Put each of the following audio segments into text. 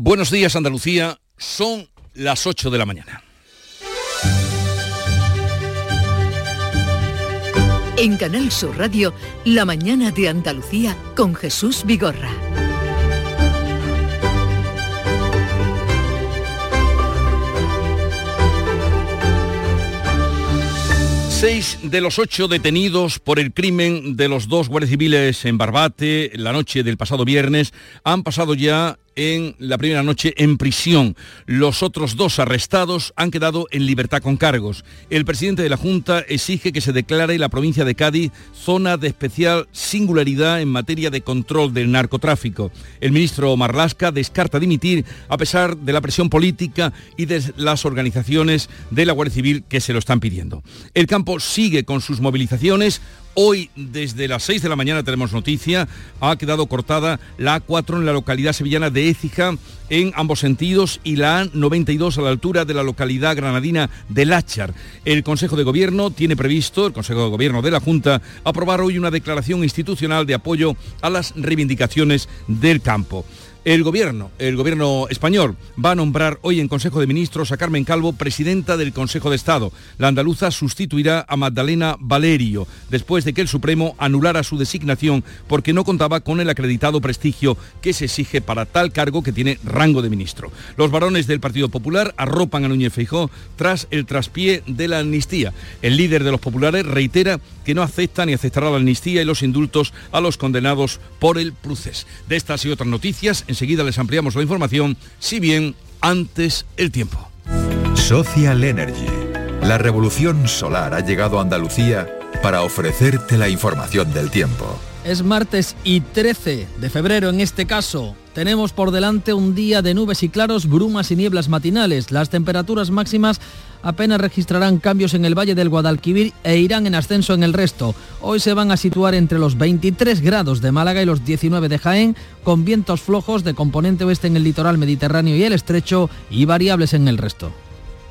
Buenos días Andalucía, son las 8 de la mañana. En Canal Sur Radio, La mañana de Andalucía con Jesús Vigorra. Seis de los ocho detenidos por el crimen de los dos guardias civiles en Barbate la noche del pasado viernes han pasado ya en la primera noche en prisión. Los otros dos arrestados han quedado en libertad con cargos. El presidente de la Junta exige que se declare la provincia de Cádiz zona de especial singularidad en materia de control del narcotráfico. El ministro Marlasca descarta dimitir a pesar de la presión política y de las organizaciones de la Guardia Civil que se lo están pidiendo. El campo sigue con sus movilizaciones. Hoy, desde las 6 de la mañana, tenemos noticia. Ha quedado cortada la A4 en la localidad sevillana de Écija en ambos sentidos y la A92 a la altura de la localidad granadina de Láchar. El Consejo de Gobierno tiene previsto, el Consejo de Gobierno de la Junta, aprobar hoy una declaración institucional de apoyo a las reivindicaciones del campo. El gobierno, el gobierno español, va a nombrar hoy en Consejo de Ministros a Carmen Calvo presidenta del Consejo de Estado. La andaluza sustituirá a Magdalena Valerio, después de que el Supremo anulara su designación porque no contaba con el acreditado prestigio que se exige para tal cargo que tiene rango de ministro. Los varones del Partido Popular arropan a Núñez Feijó tras el traspié de la amnistía. El líder de los populares reitera que no acepta ni aceptará la amnistía y los indultos a los condenados por el proceso. De estas y otras noticias, enseguida les ampliamos la información, si bien antes el tiempo. Social Energy. La revolución solar ha llegado a Andalucía para ofrecerte la información del tiempo. Es martes y 13 de febrero en este caso. Tenemos por delante un día de nubes y claros, brumas y nieblas matinales. Las temperaturas máximas apenas registrarán cambios en el Valle del Guadalquivir e irán en ascenso en el resto. Hoy se van a situar entre los 23 grados de Málaga y los 19 de Jaén, con vientos flojos de componente oeste en el litoral mediterráneo y el estrecho y variables en el resto.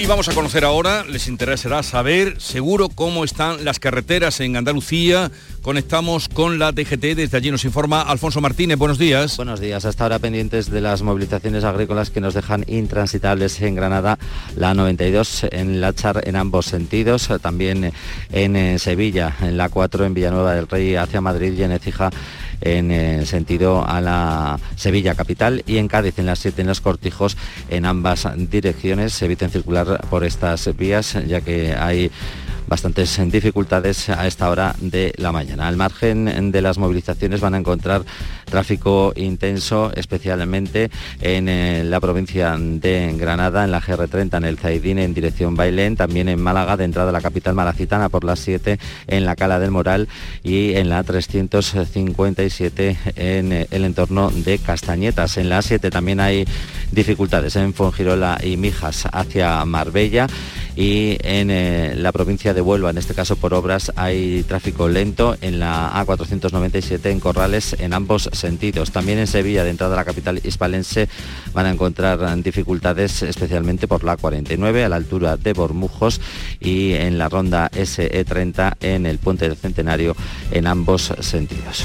Y vamos a conocer ahora, les interesará saber seguro cómo están las carreteras en Andalucía. Conectamos con la DGT, desde allí nos informa Alfonso Martínez. Buenos días. Buenos días, hasta ahora pendientes de las movilizaciones agrícolas que nos dejan intransitables en Granada, la 92 en Lachar en ambos sentidos, también en eh, Sevilla, en la 4 en Villanueva del Rey hacia Madrid y en Ecija en sentido a la Sevilla capital y en Cádiz en las 7 en los cortijos en ambas direcciones. Se eviten circular por estas vías ya que hay bastantes dificultades a esta hora de la mañana. Al margen de las movilizaciones van a encontrar tráfico intenso, especialmente en eh, la provincia de Granada, en la GR30, en el Zaidín, en dirección Bailén, también en Málaga, de entrada a la capital malacitana por las 7, en la Cala del Moral y en la 357 en eh, el entorno de Castañetas. En la A7 también hay dificultades en Fongirola y Mijas hacia Marbella y en eh, la provincia de Huelva, en este caso por obras, hay tráfico lento en la A497 en Corrales en ambos sentidos. También en Sevilla, de entrada a la capital hispalense, van a encontrar dificultades especialmente por la A49 a la altura de Bormujos y en la ronda SE30 en el puente del Centenario en ambos sentidos.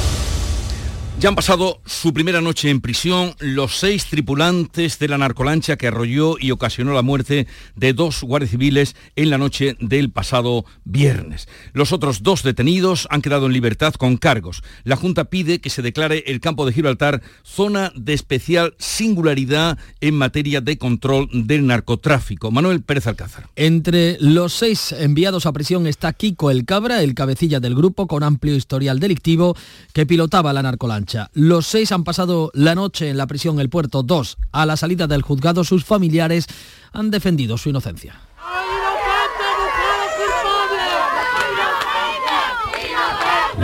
Ya han pasado su primera noche en prisión los seis tripulantes de la narcolancha que arrolló y ocasionó la muerte de dos guardias civiles en la noche del pasado viernes. Los otros dos detenidos han quedado en libertad con cargos. La Junta pide que se declare el campo de Gibraltar zona de especial singularidad en materia de control del narcotráfico. Manuel Pérez Alcázar. Entre los seis enviados a prisión está Kiko El Cabra, el cabecilla del grupo con amplio historial delictivo que pilotaba la narcolancha. Los seis han pasado la noche en la prisión El Puerto 2. A la salida del juzgado, sus familiares han defendido su inocencia.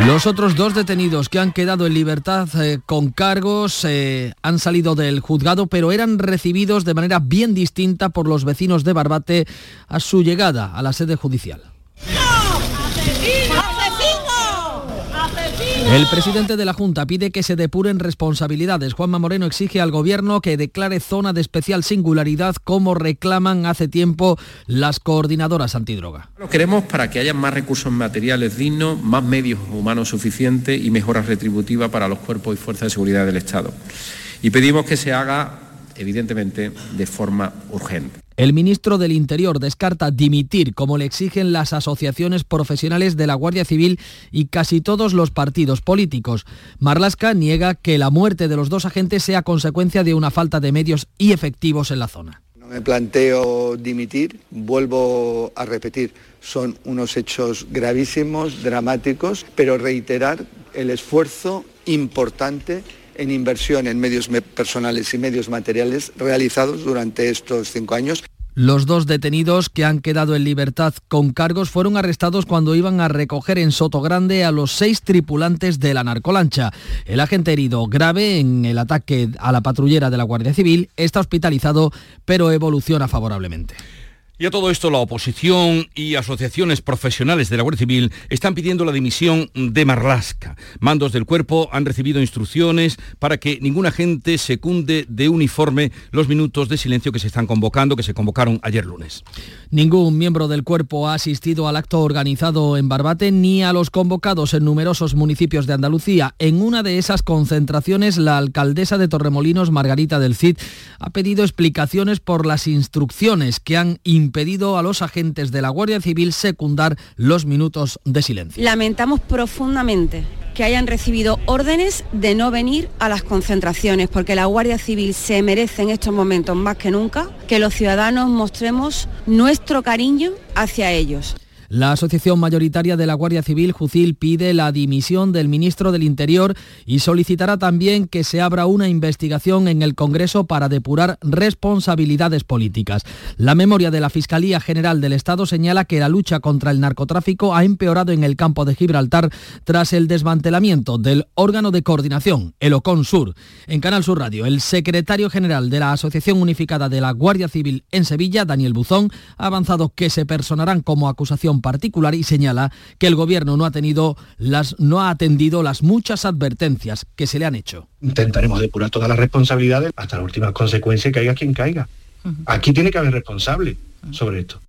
Los otros dos detenidos que han quedado en libertad eh, con cargos eh, han salido del juzgado, pero eran recibidos de manera bien distinta por los vecinos de Barbate a su llegada a la sede judicial. El presidente de la Junta pide que se depuren responsabilidades. Juanma Moreno exige al gobierno que declare zona de especial singularidad como reclaman hace tiempo las coordinadoras antidroga. Lo queremos para que haya más recursos materiales dignos, más medios humanos suficientes y mejoras retributivas para los cuerpos y fuerzas de seguridad del Estado. Y pedimos que se haga, evidentemente, de forma urgente. El ministro del Interior descarta dimitir, como le exigen las asociaciones profesionales de la Guardia Civil y casi todos los partidos políticos. Marlasca niega que la muerte de los dos agentes sea consecuencia de una falta de medios y efectivos en la zona. No me planteo dimitir, vuelvo a repetir, son unos hechos gravísimos, dramáticos, pero reiterar el esfuerzo importante en inversión en medios personales y medios materiales realizados durante estos cinco años. Los dos detenidos que han quedado en libertad con cargos fueron arrestados cuando iban a recoger en Sotogrande a los seis tripulantes de la narcolancha. El agente herido grave en el ataque a la patrullera de la Guardia Civil está hospitalizado, pero evoluciona favorablemente. Y a todo esto la oposición y asociaciones profesionales de la Guardia Civil están pidiendo la dimisión de Marlasca. Mandos del cuerpo han recibido instrucciones para que ningún agente secunde de uniforme los minutos de silencio que se están convocando, que se convocaron ayer lunes. Ningún miembro del cuerpo ha asistido al acto organizado en Barbate ni a los convocados en numerosos municipios de Andalucía. En una de esas concentraciones, la alcaldesa de Torremolinos, Margarita del Cid, ha pedido explicaciones por las instrucciones que han impedido a los agentes de la Guardia Civil secundar los minutos de silencio. Lamentamos profundamente que hayan recibido órdenes de no venir a las concentraciones, porque la Guardia Civil se merece en estos momentos más que nunca que los ciudadanos mostremos nuestro cariño hacia ellos. La Asociación Mayoritaria de la Guardia Civil, Jucil, pide la dimisión del ministro del Interior y solicitará también que se abra una investigación en el Congreso para depurar responsabilidades políticas. La memoria de la Fiscalía General del Estado señala que la lucha contra el narcotráfico ha empeorado en el campo de Gibraltar tras el desmantelamiento del órgano de coordinación, el OCON Sur. En Canal Sur Radio, el secretario general de la Asociación Unificada de la Guardia Civil en Sevilla, Daniel Buzón, ha avanzado que se personarán como acusación particular y señala que el gobierno no ha, tenido las, no ha atendido las muchas advertencias que se le han hecho. Intentaremos depurar todas las responsabilidades hasta la última consecuencia que haya quien caiga. Aquí tiene que haber responsable sobre esto.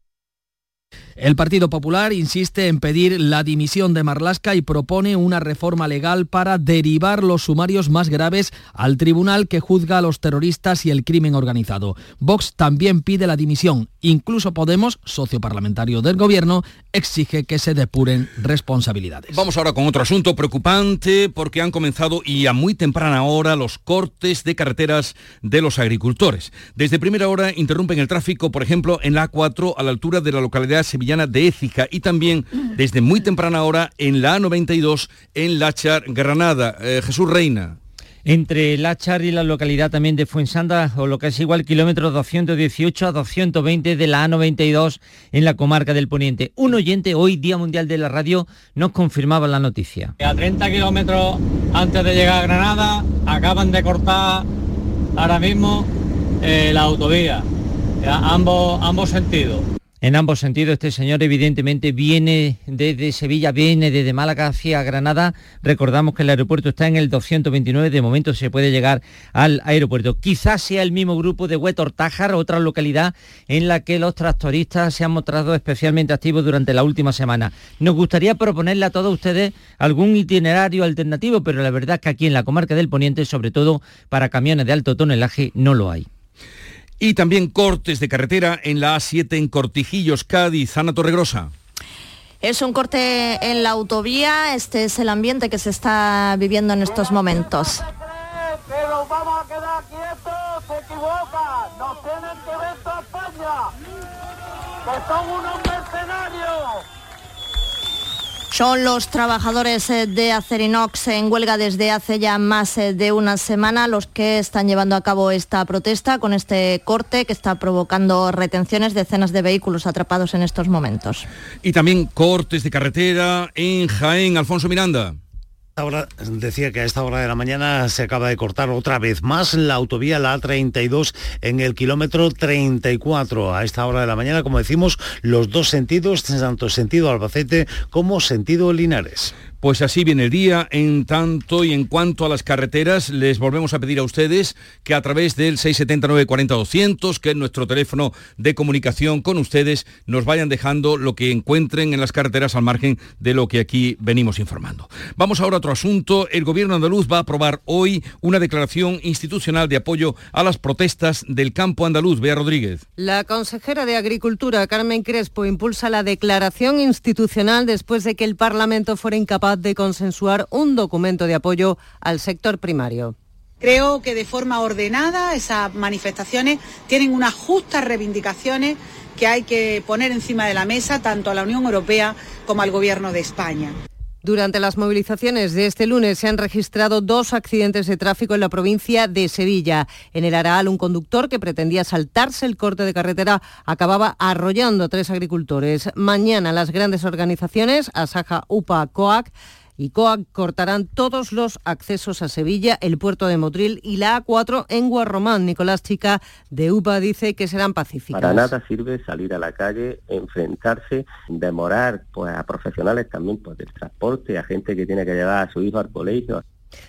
El Partido Popular insiste en pedir la dimisión de Marlasca y propone una reforma legal para derivar los sumarios más graves al tribunal que juzga a los terroristas y el crimen organizado. Vox también pide la dimisión. Incluso Podemos, socio parlamentario del gobierno, exige que se depuren responsabilidades. Vamos ahora con otro asunto preocupante porque han comenzado y a muy temprana hora los cortes de carreteras de los agricultores. Desde primera hora interrumpen el tráfico, por ejemplo, en la A4 a la altura de la localidad sevillana de Écija y también desde muy temprana hora en la A92 en Lachar, Granada. Eh, Jesús Reina entre Lachar y la localidad también de Fuensanda, o lo que es igual kilómetros 218 a 220 de la A92 en la comarca del Poniente. Un oyente hoy, Día Mundial de la Radio, nos confirmaba la noticia. A 30 kilómetros antes de llegar a Granada, acaban de cortar ahora mismo eh, la autovía, ambos, ambos sentidos. En ambos sentidos, este señor evidentemente viene desde Sevilla, viene desde Málaga hacia Granada. Recordamos que el aeropuerto está en el 229, de momento se puede llegar al aeropuerto. Quizás sea el mismo grupo de Huetor Tájar, otra localidad en la que los tractoristas se han mostrado especialmente activos durante la última semana. Nos gustaría proponerle a todos ustedes algún itinerario alternativo, pero la verdad es que aquí en la comarca del Poniente, sobre todo para camiones de alto tonelaje, no lo hay. Y también cortes de carretera en la A7 en Cortijillos, Cádiz, Ana Torregrosa. Es un corte en la autovía, este es el ambiente que se está viviendo en estos momentos. vamos a quedar quietos, se equivocan, nos tienen que ver toda España, que son unos mercenarios. Son los trabajadores eh, de Acerinox en huelga desde hace ya más eh, de una semana los que están llevando a cabo esta protesta con este corte que está provocando retenciones, decenas de vehículos atrapados en estos momentos. Y también cortes de carretera en Jaén, Alfonso Miranda. Ahora decía que a esta hora de la mañana se acaba de cortar otra vez más la autovía, la A32, en el kilómetro 34. A esta hora de la mañana, como decimos, los dos sentidos, tanto sentido Albacete como sentido Linares. Pues así viene el día. En tanto y en cuanto a las carreteras, les volvemos a pedir a ustedes que a través del 679 40 200, que es nuestro teléfono de comunicación con ustedes, nos vayan dejando lo que encuentren en las carreteras al margen de lo que aquí venimos informando. Vamos ahora a otro asunto. El gobierno andaluz va a aprobar hoy una declaración institucional de apoyo a las protestas del campo andaluz. Bea Rodríguez. La consejera de Agricultura, Carmen Crespo, impulsa la declaración institucional después de que el Parlamento fuera incapaz de consensuar un documento de apoyo al sector primario. Creo que de forma ordenada esas manifestaciones tienen unas justas reivindicaciones que hay que poner encima de la mesa tanto a la Unión Europea como al Gobierno de España. Durante las movilizaciones de este lunes se han registrado dos accidentes de tráfico en la provincia de Sevilla. En el Araal, un conductor que pretendía saltarse el corte de carretera acababa arrollando a tres agricultores. Mañana las grandes organizaciones, Asaja, UPA, COAC, y COAC cortarán todos los accesos a Sevilla, el puerto de Motril y la A4 en Guarromán. Nicolás Chica de UPA dice que serán pacíficas. Para nada sirve salir a la calle, enfrentarse, demorar pues, a profesionales también pues, del transporte, a gente que tiene que llevar a su hijo al colegio.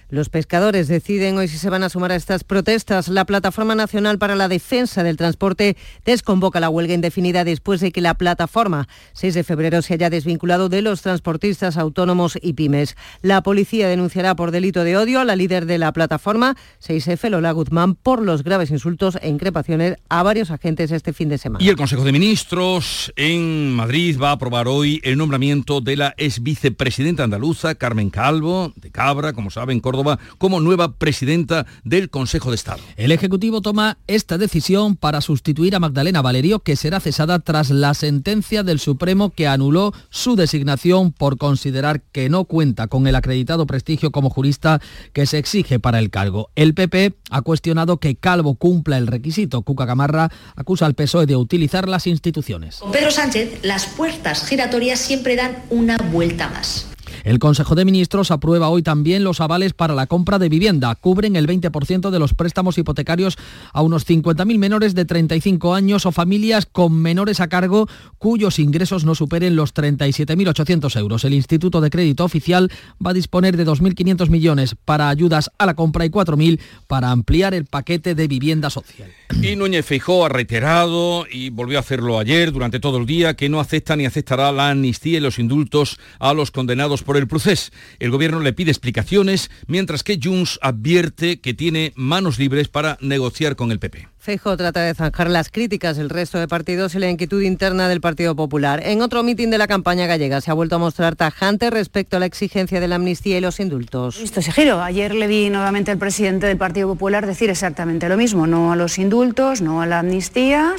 Los pescadores deciden hoy si se van a sumar a estas protestas. La Plataforma Nacional para la Defensa del Transporte desconvoca la huelga indefinida después de que la plataforma 6 de febrero se haya desvinculado de los transportistas autónomos y pymes. La policía denunciará por delito de odio a la líder de la plataforma 6F, Lola Guzmán, por los graves insultos e increpaciones a varios agentes este fin de semana. Y el Consejo de Ministros en Madrid va a aprobar hoy el nombramiento de la ex vicepresidenta andaluza, Carmen Calvo, de Cabra, como sabe en Córdoba como nueva presidenta del Consejo de Estado. El Ejecutivo toma esta decisión para sustituir a Magdalena Valerio, que será cesada tras la sentencia del Supremo que anuló su designación por considerar que no cuenta con el acreditado prestigio como jurista que se exige para el cargo. El PP ha cuestionado que Calvo cumpla el requisito. Cuca Gamarra acusa al PSOE de utilizar las instituciones. Pedro Sánchez, las puertas giratorias siempre dan una vuelta más. El Consejo de Ministros aprueba hoy también los avales para la compra de vivienda. Cubren el 20% de los préstamos hipotecarios a unos 50.000 menores de 35 años o familias con menores a cargo cuyos ingresos no superen los 37.800 euros. El Instituto de Crédito Oficial va a disponer de 2.500 millones para ayudas a la compra y 4.000 para ampliar el paquete de vivienda social. Y Núñez Feijó ha reiterado y volvió a hacerlo ayer durante todo el día que no acepta ni aceptará la amnistía y los indultos a los condenados por el proceso. El gobierno le pide explicaciones, mientras que Junts advierte que tiene manos libres para negociar con el PP. Feijóo trata de zanjar las críticas del resto de partidos y la inquietud interna del Partido Popular. En otro mitin de la campaña gallega se ha vuelto a mostrar tajante respecto a la exigencia de la amnistía y los indultos. Esto ese giro. Ayer le vi nuevamente al presidente del Partido Popular decir exactamente lo mismo. No a los indultos, no a la amnistía.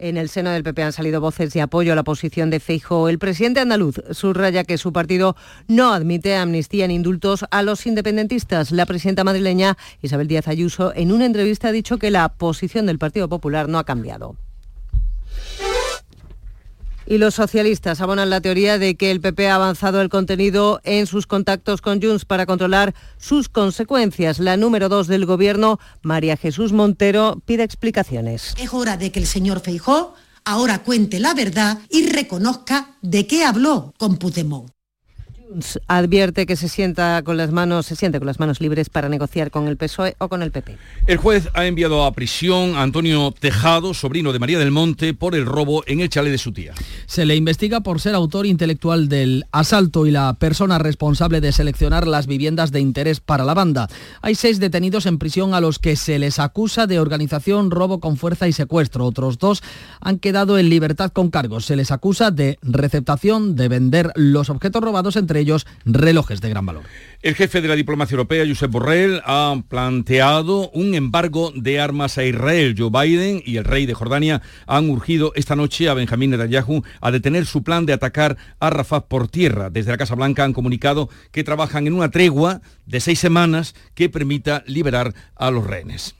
En el seno del PP han salido voces de apoyo a la posición de Feijo. El presidente andaluz subraya que su partido no admite amnistía ni indultos a los independentistas. La presidenta madrileña Isabel Díaz Ayuso en una entrevista ha dicho que la posición del Partido Popular no ha cambiado. Y los socialistas abonan la teoría de que el PP ha avanzado el contenido en sus contactos con Junts para controlar sus consecuencias. La número dos del Gobierno, María Jesús Montero, pide explicaciones. Es hora de que el señor Feijó ahora cuente la verdad y reconozca de qué habló con Puigdemont advierte que se sienta con las manos, se siente con las manos libres para negociar con el PSOE o con el PP. El juez ha enviado a prisión a Antonio Tejado, sobrino de María del Monte, por el robo en el chalet de su tía. Se le investiga por ser autor intelectual del asalto y la persona responsable de seleccionar las viviendas de interés para la banda. Hay seis detenidos en prisión a los que se les acusa de organización, robo con fuerza y secuestro. Otros dos han quedado en libertad con cargos. Se les acusa de receptación, de vender los objetos robados entre ellos relojes de gran valor. El jefe de la diplomacia europea, Josep Borrell, ha planteado un embargo de armas a Israel. Joe Biden y el rey de Jordania han urgido esta noche a Benjamín Netanyahu a detener su plan de atacar a Rafah por tierra. Desde la Casa Blanca han comunicado que trabajan en una tregua de seis semanas que permita liberar a los rehenes.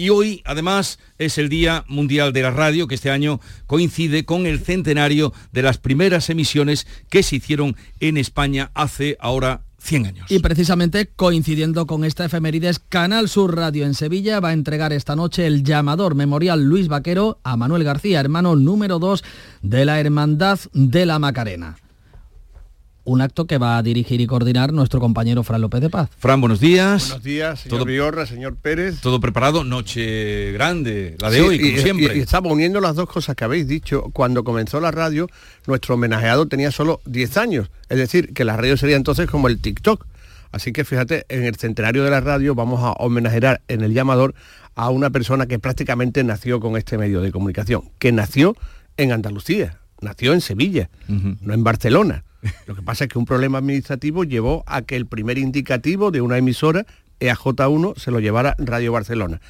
Y hoy, además, es el Día Mundial de la Radio, que este año coincide con el centenario de las primeras emisiones que se hicieron en España hace ahora 100 años. Y precisamente coincidiendo con esta efemérides, Canal Sur Radio en Sevilla va a entregar esta noche el llamador memorial Luis Vaquero a Manuel García, hermano número 2 de la Hermandad de la Macarena un acto que va a dirigir y coordinar nuestro compañero Fran López de Paz. Fran, buenos días. Buenos días, señor todo, señor Pérez. Todo preparado, noche grande, la de hoy, como siempre. Y, estaba uniendo las dos cosas que habéis dicho. Cuando comenzó la radio, nuestro homenajeado tenía solo 10 años. Es decir, que la radio sería entonces como el TikTok. Así que fíjate, en el centenario de la radio vamos a homenajear en el llamador a una persona que prácticamente nació con este medio de comunicación, que nació en Andalucía, nació en Sevilla, no en Barcelona. Lo que pasa es que un problema administrativo llevó a que el primer indicativo de una emisora, EAJ1, se lo llevara Radio Barcelona.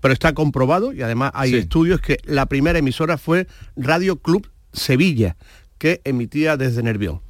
Pero está comprobado y además hay estudios que la primera emisora fue Radio Club Sevilla, que emitía desde Nervión.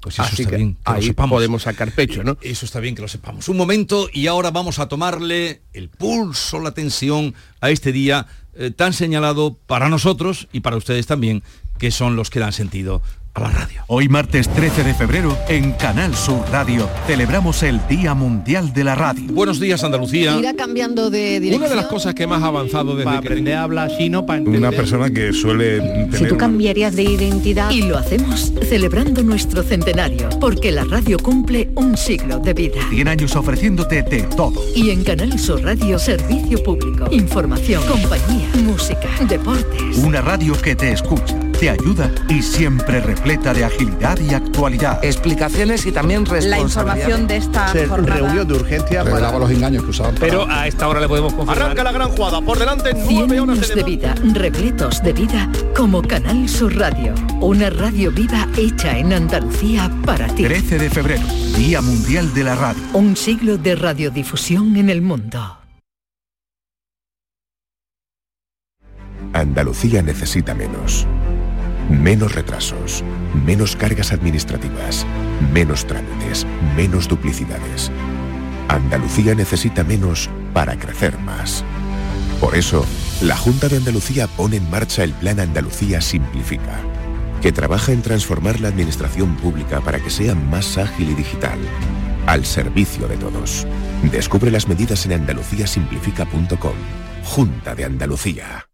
Pues eso está bien, que ahí podemos sacar pecho, ¿no? Eso está bien que lo sepamos. Un momento y ahora vamos a tomarle el pulso, la tensión a este día eh, tan señalado para nosotros y para ustedes también, que son los que dan sentido a la radio. Hoy martes 13 de febrero en Canal Sur Radio celebramos el Día Mundial de la Radio. Buenos días Andalucía. Irá cambiando de dirección. Una de las cosas que más ha avanzado desde para que aprender a hablar chino para Una persona que suele tener Si tú cambiarías de identidad y lo hacemos celebrando nuestro centenario, porque la radio cumple un siglo de vida. 100 años ofreciéndote de todo. Y en Canal Sur Radio servicio público, información, compañía, música, deportes. Una radio que te escucha te ayuda y siempre repleta de agilidad y actualidad. Explicaciones y también La información de esta jornada. reunión de urgencia para los engaños que usaban. Pero a esta hora le podemos confirmar. Arranca la gran jugada. Por delante 100 años de vida, repletos de vida, como Canal Sur Radio. Una radio viva hecha en Andalucía para ti. 13 de febrero, Día Mundial de la Radio. Un siglo de radiodifusión en el mundo. Andalucía necesita menos. Menos retrasos, menos cargas administrativas, menos trámites, menos duplicidades. Andalucía necesita menos para crecer más. Por eso, la Junta de Andalucía pone en marcha el Plan Andalucía Simplifica, que trabaja en transformar la administración pública para que sea más ágil y digital, al servicio de todos. Descubre las medidas en andaluciasimplifica.com. Junta de Andalucía.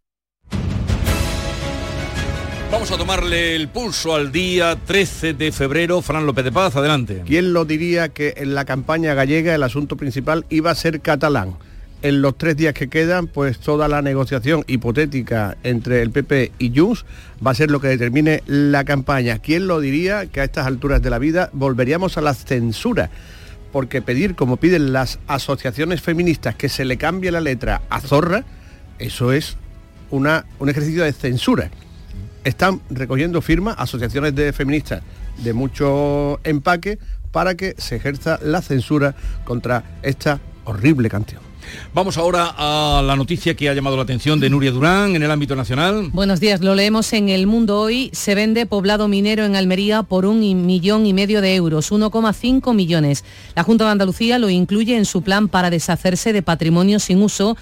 Vamos a tomarle el pulso al día 13 de febrero. Fran López de Paz, adelante. ¿Quién lo diría que en la campaña gallega el asunto principal iba a ser catalán? En los tres días que quedan, pues toda la negociación hipotética entre el PP y Junts va a ser lo que determine la campaña. ¿Quién lo diría que a estas alturas de la vida volveríamos a la censura? Porque pedir, como piden las asociaciones feministas, que se le cambie la letra a zorra, eso es una, un ejercicio de censura están recogiendo firmas, asociaciones de feministas de mucho empaque, para que se ejerza la censura contra esta horrible canción. Vamos ahora a la noticia que ha llamado la atención de Nuria Durán en el ámbito nacional. Buenos días, lo leemos en El Mundo hoy. Se vende poblado minero en Almería por un millón y medio de euros, 1,5 millones. La Junta de Andalucía lo incluye en su plan para deshacerse de patrimonio sin uso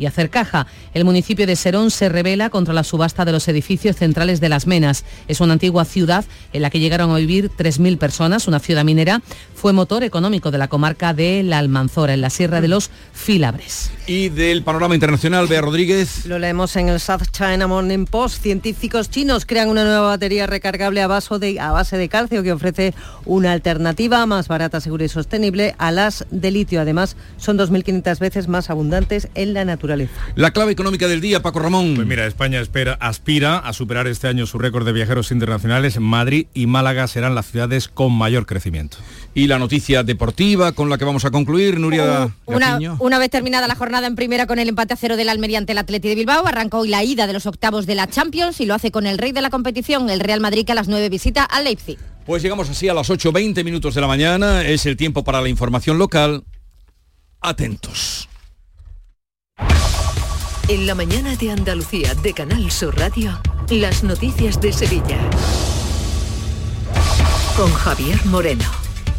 y hacer caja. El municipio de Serón se revela contra la subasta de los edificios centrales de Las Menas. Es una antigua ciudad en la que llegaron a vivir 3.000 personas, una ciudad minera. Fue motor económico de la comarca de La Almanzora, en la Sierra de los Filabres. Y del panorama internacional, Bea Rodríguez. Lo leemos en el South China Morning Post. Científicos chinos crean una nueva batería recargable a, de, a base de calcio que ofrece una alternativa más barata, segura y sostenible a las de litio. Además, son 2.500 veces más abundantes en la naturaleza. La clave económica del día, Paco Ramón. Pues mira, España espera, aspira a superar este año su récord de viajeros internacionales. Madrid y Málaga serán las ciudades con mayor crecimiento. Y la noticia deportiva con la que vamos a concluir, Nuria. una, una, vez terminada la jornada en primera con el empate a cero del Almería ante el Atleti de Bilbao, arrancó hoy la ida de los octavos de la Champions y lo hace con el rey de la competición, el Real Madrid, que a las 9 visita al Leipzig. Pues llegamos así a las 8.20 minutos de la mañana, es el tiempo para la información local. Atentos. En la mañana de Andalucía de Canal Sur Radio, las noticias de Sevilla. Con Javier Moreno.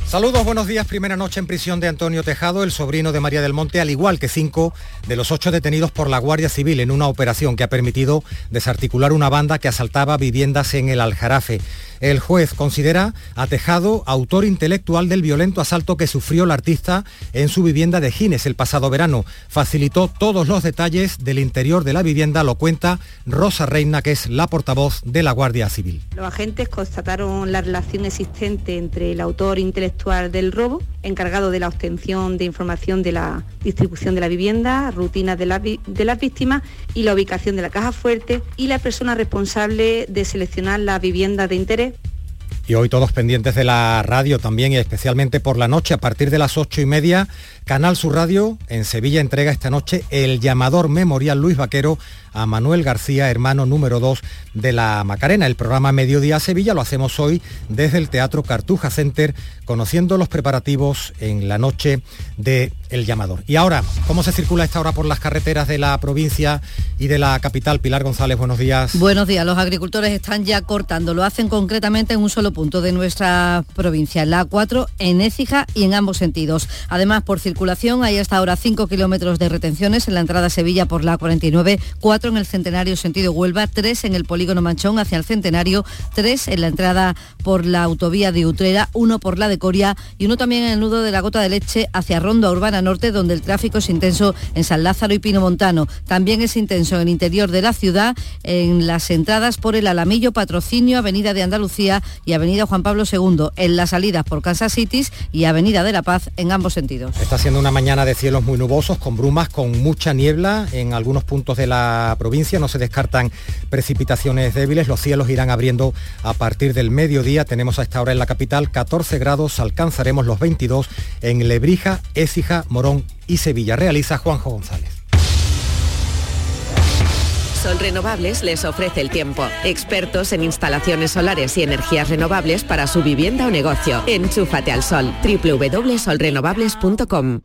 Saludos, buenos días. Primera noche en prisión de Antonio Tejado, el sobrino de María del Monte, al igual que cinco de los ocho detenidos por la Guardia Civil en una operación que ha permitido desarticular una banda que asaltaba viviendas en el Aljarafe. El juez considera a Tejado autor intelectual del violento asalto que sufrió el artista en su vivienda de Gines el pasado verano. Facilitó todos los detalles del interior de la vivienda, lo cuenta Rosa Reina, que es la portavoz de la Guardia Civil. Los agentes constataron la relación existente entre el autor intelectual del robo, encargado de la obtención de información de la distribución de la vivienda, rutinas de, de las víctimas y la ubicación de la caja fuerte y la persona responsable de seleccionar la vivienda de interés y hoy todos pendientes de la radio también y especialmente por la noche a partir de las ocho y media Canal Sur Radio en Sevilla entrega esta noche el llamador memorial Luis Vaquero a Manuel García, hermano número 2 de la Macarena. El programa Mediodía Sevilla lo hacemos hoy desde el Teatro Cartuja Center, conociendo los preparativos en la noche de El Llamador. Y ahora, ¿cómo se circula esta hora por las carreteras de la provincia y de la capital? Pilar González, buenos días. Buenos días, los agricultores están ya cortando, lo hacen concretamente en un solo punto de nuestra provincia, la A4 en Écija y en ambos sentidos. Además, por circulación hay hasta ahora 5 kilómetros de retenciones en la entrada a Sevilla por la 49, 4 en el Centenario sentido Huelva, 3 en el Polígono Manchón hacia el Centenario, 3 en la entrada por la autovía de Utrera, 1 por la de Coria y uno también en el nudo de la Gota de Leche hacia Ronda Urbana Norte, donde el tráfico es intenso en San Lázaro y Pino Montano. También es intenso en el interior de la ciudad, en las entradas por el Alamillo, Patrocinio, Avenida de Andalucía y Avenida Juan Pablo II, en las salidas por Kansas City y Avenida de la Paz en ambos sentidos. Está siendo una mañana de cielos muy nubosos, con brumas, con mucha niebla en algunos puntos de la provincia. No se descartan precipitaciones débiles. Los cielos irán abriendo a partir del mediodía. Tenemos a esta hora en la capital 14 grados. Alcanzaremos los 22 en Lebrija, Écija, Morón y Sevilla. Realiza Juanjo González. Sol Renovables les ofrece el tiempo. Expertos en instalaciones solares y energías renovables para su vivienda o negocio. Enchúfate al sol. www.solrenovables.com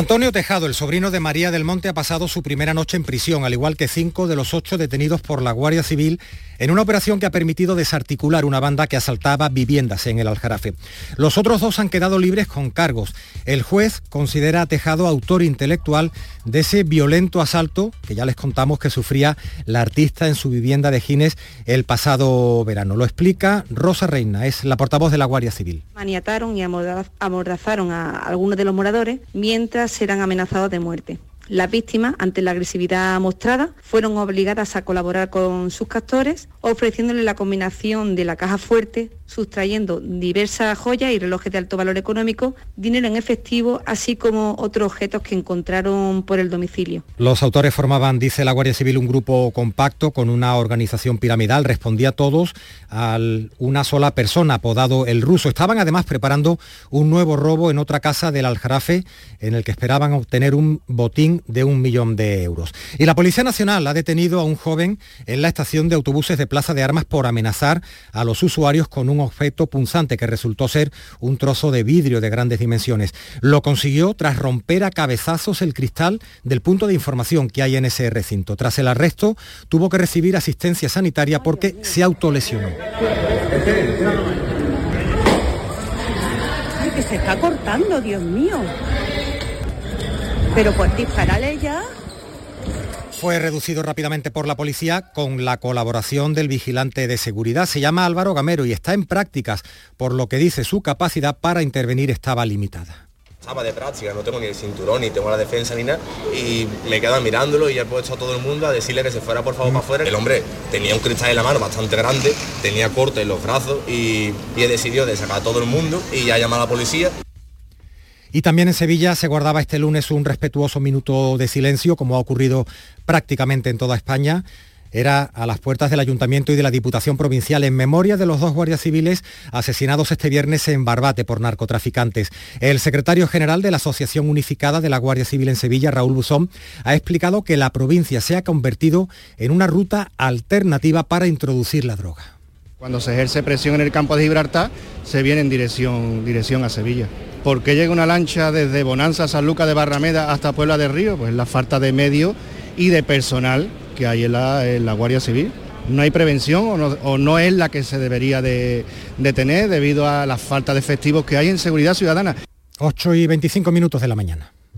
Antonio Tejado, el sobrino de María del Monte, ha pasado su primera noche en prisión, al igual que cinco de los ocho detenidos por la Guardia Civil en una operación que ha permitido desarticular una banda que asaltaba viviendas en el Aljarafe. Los otros dos han quedado libres con cargos. El juez considera a Tejado autor intelectual de ese violento asalto que ya les contamos que sufría la artista en su vivienda de Gines el pasado verano. Lo explica Rosa Reina, es la portavoz de la Guardia Civil. Maniataron y amordazaron a algunos de los moradores mientras eran amenazados de muerte. Las víctimas, ante la agresividad mostrada, fueron obligadas a colaborar con sus captores, ofreciéndole la combinación de la caja fuerte, sustrayendo diversas joyas y relojes de alto valor económico, dinero en efectivo, así como otros objetos que encontraron por el domicilio. Los autores formaban, dice la Guardia Civil, un grupo compacto con una organización piramidal. Respondía a todos a una sola persona, apodado el ruso. Estaban además preparando un nuevo robo en otra casa del Aljarafe, en el que esperaban obtener un botín de un millón de euros. Y la Policía Nacional ha detenido a un joven en la estación de autobuses de Plaza de Armas por amenazar a los usuarios con un objeto punzante que resultó ser un trozo de vidrio de grandes dimensiones. Lo consiguió tras romper a cabezazos el cristal del punto de información que hay en ese recinto. Tras el arresto, tuvo que recibir asistencia sanitaria porque se autolesionó. se está cortando, Dios mío. Pero pues disparale ya. Fue reducido rápidamente por la policía con la colaboración del vigilante de seguridad. Se llama Álvaro Gamero y está en prácticas, por lo que dice su capacidad para intervenir estaba limitada. Estaba de práctica, no tengo ni el cinturón, ni tengo la defensa ni nada. Y me quedan mirándolo y he puesto a todo el mundo a decirle que se fuera por favor para afuera. El hombre tenía un cristal en la mano bastante grande, tenía corte en los brazos y, y he decidido de sacar a todo el mundo y ya llamar a la policía. Y también en Sevilla se guardaba este lunes un respetuoso minuto de silencio, como ha ocurrido prácticamente en toda España. Era a las puertas del Ayuntamiento y de la Diputación Provincial en memoria de los dos guardias civiles asesinados este viernes en Barbate por narcotraficantes. El secretario general de la Asociación Unificada de la Guardia Civil en Sevilla, Raúl Busón, ha explicado que la provincia se ha convertido en una ruta alternativa para introducir la droga. Cuando se ejerce presión en el campo de Gibraltar, se viene en dirección, dirección a Sevilla. ¿Por qué llega una lancha desde Bonanza, San Lucas de Barrameda hasta Puebla del Río? Pues la falta de medios y de personal que hay en la, Guardia Civil. No hay prevención o no, o no, es la que se debería de, de tener debido a la falta de efectivos que hay en seguridad ciudadana. 8 y 25 minutos de la mañana.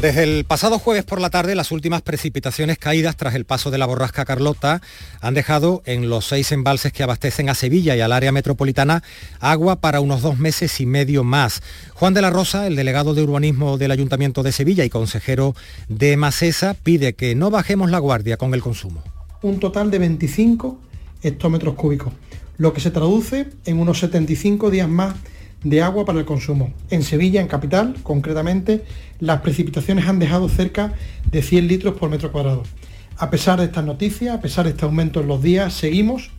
Desde el pasado jueves por la tarde, las últimas precipitaciones caídas tras el paso de la borrasca Carlota han dejado en los seis embalses que abastecen a Sevilla y al área metropolitana agua para unos dos meses y medio más. Juan de la Rosa, el delegado de urbanismo del Ayuntamiento de Sevilla y consejero de Macesa, pide que no bajemos la guardia con el consumo. Un total de 25 hectómetros cúbicos, lo que se traduce en unos 75 días más de agua para el consumo. En Sevilla, en capital, concretamente, las precipitaciones han dejado cerca de 100 litros por metro cuadrado. A pesar de estas noticias, a pesar de este aumento en los días, seguimos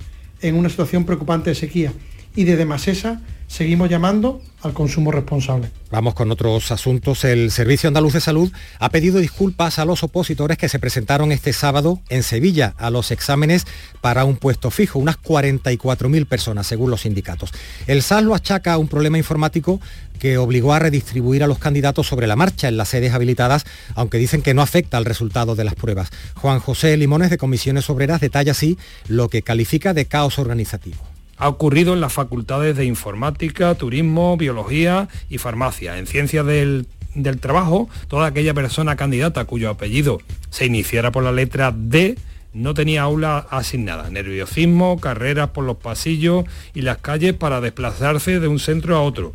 en una situación preocupante de sequía y desde Masesa seguimos llamando al consumo responsable. Vamos con otros asuntos. El Servicio Andaluz de Salud ha pedido disculpas a los opositores que se presentaron este sábado en Sevilla a los exámenes para un puesto fijo, unas 44.000 personas, según los sindicatos. El SAS lo achaca a un problema informático que obligó a redistribuir a los candidatos sobre la marcha en las sedes habilitadas, aunque dicen que no afecta al resultado de las pruebas. Juan José Limones de Comisiones Obreras detalla así lo que califica de caos organizativo ha ocurrido en las facultades de informática, turismo, biología y farmacia. En ciencias del, del, trabajo, toda aquella persona candidata cuyo apellido se iniciara por la letra D no tenía aula asignada. Nerviosismo, carreras por los pasillos y las calles para desplazarse de un centro a otro.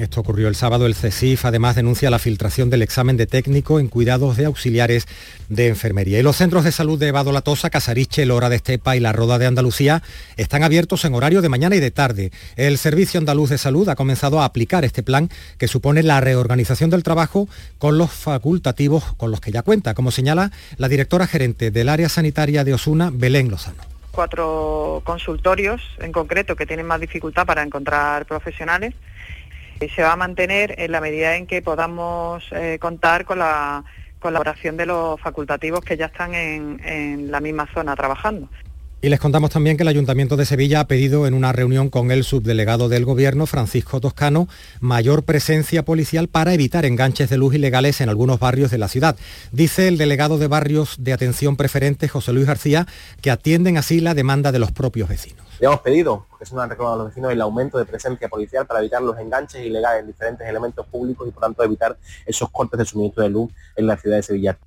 Esto ocurrió el sábado. El CESIF además denuncia la filtración del examen de técnico en cuidados de auxiliares de enfermería. Y los centros de salud de Badolatosa, Casariche, Lora de Estepa y La Roda de Andalucía están abiertos en horario de mañana y de tarde. El Servicio Andaluz de Salud ha comenzado a aplicar este plan que supone la reorganización del trabajo con los facultativos con los que ya cuenta, como señala la directora gerente del área sanitaria de Osuna, Belén Lozano cuatro consultorios en concreto que tienen más dificultad para encontrar profesionales se va a mantener en la medida en que podamos eh, contar con la colaboración de los facultativos que ya están en la misma zona trabajando. Y les contamos también que el Ayuntamiento de Sevilla ha pedido en una reunión con el subdelegado del Gobierno, Francisco Toscano, mayor presencia policial para evitar enganches de luz ilegales en algunos barrios de la ciudad. Dice el delegado de barrios de atención preferente, José Luis García, que atienden así la demanda de los propios vecinos. Le hemos pedido, porque es una reclamado a los vecinos, el aumento de presencia policial para evitar los enganches ilegales en diferentes elementos públicos y por tanto evitar esos cortes de suministro de luz en la ciudad de Sevilla.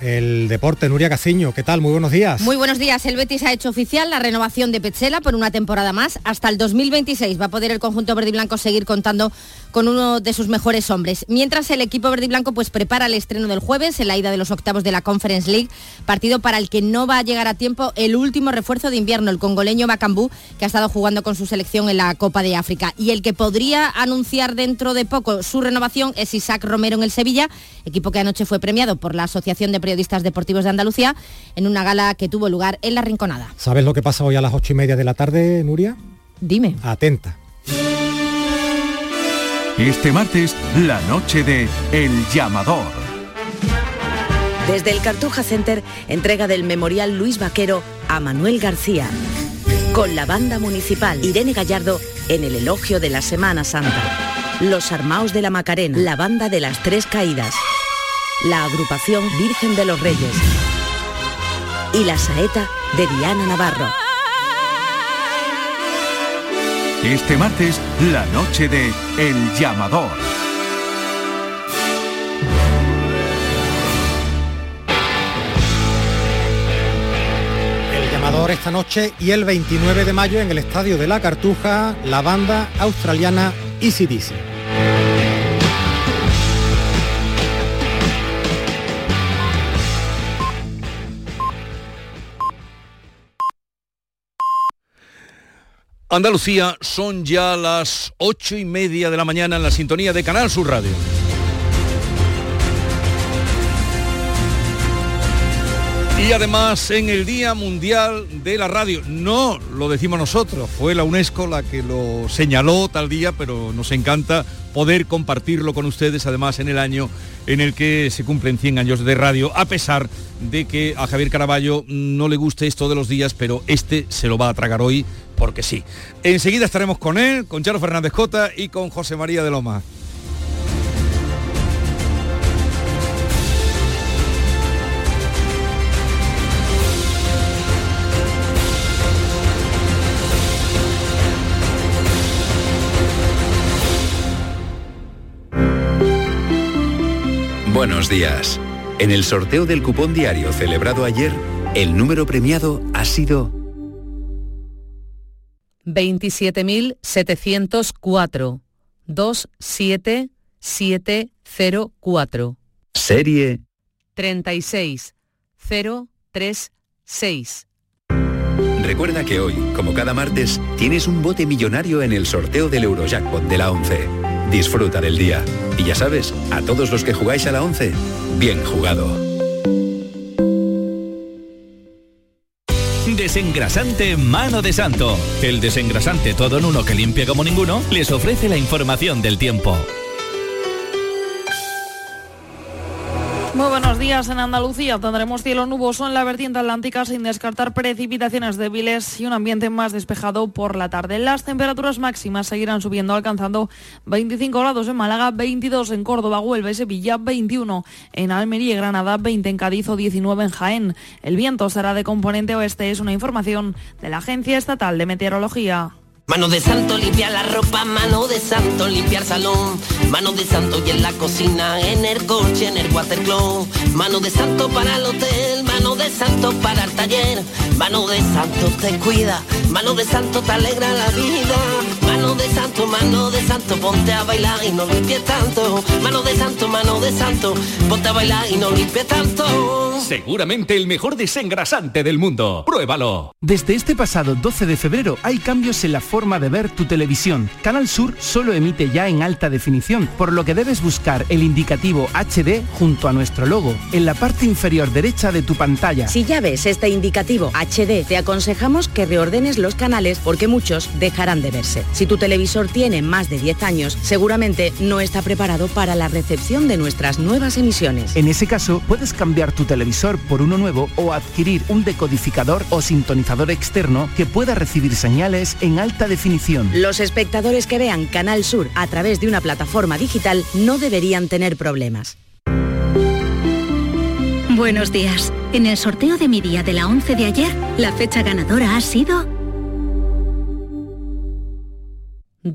El deporte, Nuria Caciño, ¿qué tal? Muy buenos días. Muy buenos días. El Betis ha hecho oficial la renovación de Petzela por una temporada más. Hasta el 2026 va a poder el conjunto verde y blanco seguir contando con uno de sus mejores hombres. Mientras el equipo verde y blanco pues prepara el estreno del jueves en la ida de los octavos de la Conference League, partido para el que no va a llegar a tiempo el último refuerzo de invierno, el congoleño Macambú, que ha estado jugando con su selección en la Copa de África. Y el que podría anunciar dentro de poco su renovación es Isaac Romero en el Sevilla, equipo que anoche fue premiado por la Asociación de Periodistas Deportivos de Andalucía en una gala que tuvo lugar en La Rinconada. ¿Sabes lo que pasa hoy a las ocho y media de la tarde, Nuria? Dime. Atenta. Este martes, la noche de El Llamador. Desde el Cartuja Center, entrega del Memorial Luis Vaquero a Manuel García. Con la banda municipal Irene Gallardo en el elogio de la Semana Santa. Los Armaos de la Macarena, la banda de las Tres Caídas. La agrupación Virgen de los Reyes. Y la saeta de Diana Navarro. Este martes, la noche de El Llamador. El llamador esta noche y el 29 de mayo en el Estadio de la Cartuja, la banda australiana Easy Dizzy. Andalucía son ya las ocho y media de la mañana en la sintonía de Canal Sur Radio. Y además en el Día Mundial de la Radio, no lo decimos nosotros, fue la UNESCO la que lo señaló tal día, pero nos encanta poder compartirlo con ustedes, además en el año en el que se cumplen 100 años de radio, a pesar de que a Javier Caraballo no le guste esto de los días, pero este se lo va a tragar hoy porque sí. Enseguida estaremos con él, con Charo Fernández Cota y con José María de Loma. Buenos días. En el sorteo del cupón diario celebrado ayer, el número premiado ha sido 27.704 27704 serie 36036. Recuerda que hoy, como cada martes, tienes un bote millonario en el sorteo del Eurojackpot de la 11. Disfruta del día. Y ya sabes, a todos los que jugáis a la 11, bien jugado. Desengrasante Mano de Santo. El desengrasante todo en uno que limpia como ninguno les ofrece la información del tiempo. Muy buenos días. En Andalucía tendremos cielo nuboso en la vertiente atlántica sin descartar precipitaciones débiles y un ambiente más despejado por la tarde. Las temperaturas máximas seguirán subiendo alcanzando 25 grados en Málaga, 22 en Córdoba, Huelva y Sevilla, 21 en Almería y Granada, 20 en Cádiz o 19 en Jaén. El viento será de componente oeste, es una información de la Agencia Estatal de Meteorología. Mano de santo limpia la ropa, mano de santo limpia el salón, mano de santo y en la cocina, en el coche, en el watercloak, mano de santo para el hotel, mano de santo para el taller, mano de santo te cuida, mano de santo te alegra la vida, santo, mano de santo, ponte a bailar y no limpies tanto, mano de santo, mano de santo, ponte a bailar y no limpies tanto. Seguramente el mejor desengrasante del mundo. Pruébalo. Desde este pasado 12 de febrero hay cambios en la forma de ver tu televisión. Canal Sur solo emite ya en alta definición, por lo que debes buscar el indicativo HD junto a nuestro logo, en la parte inferior derecha de tu pantalla. Si ya ves este indicativo HD, te aconsejamos que reordenes los canales porque muchos dejarán de verse. Si tu televisor tiene más de 10 años, seguramente no está preparado para la recepción de nuestras nuevas emisiones. En ese caso, puedes cambiar tu televisor por uno nuevo o adquirir un decodificador o sintonizador externo que pueda recibir señales en alta definición. Los espectadores que vean Canal Sur a través de una plataforma digital no deberían tener problemas. Buenos días. En el sorteo de mi día de la 11 de ayer, la fecha ganadora ha sido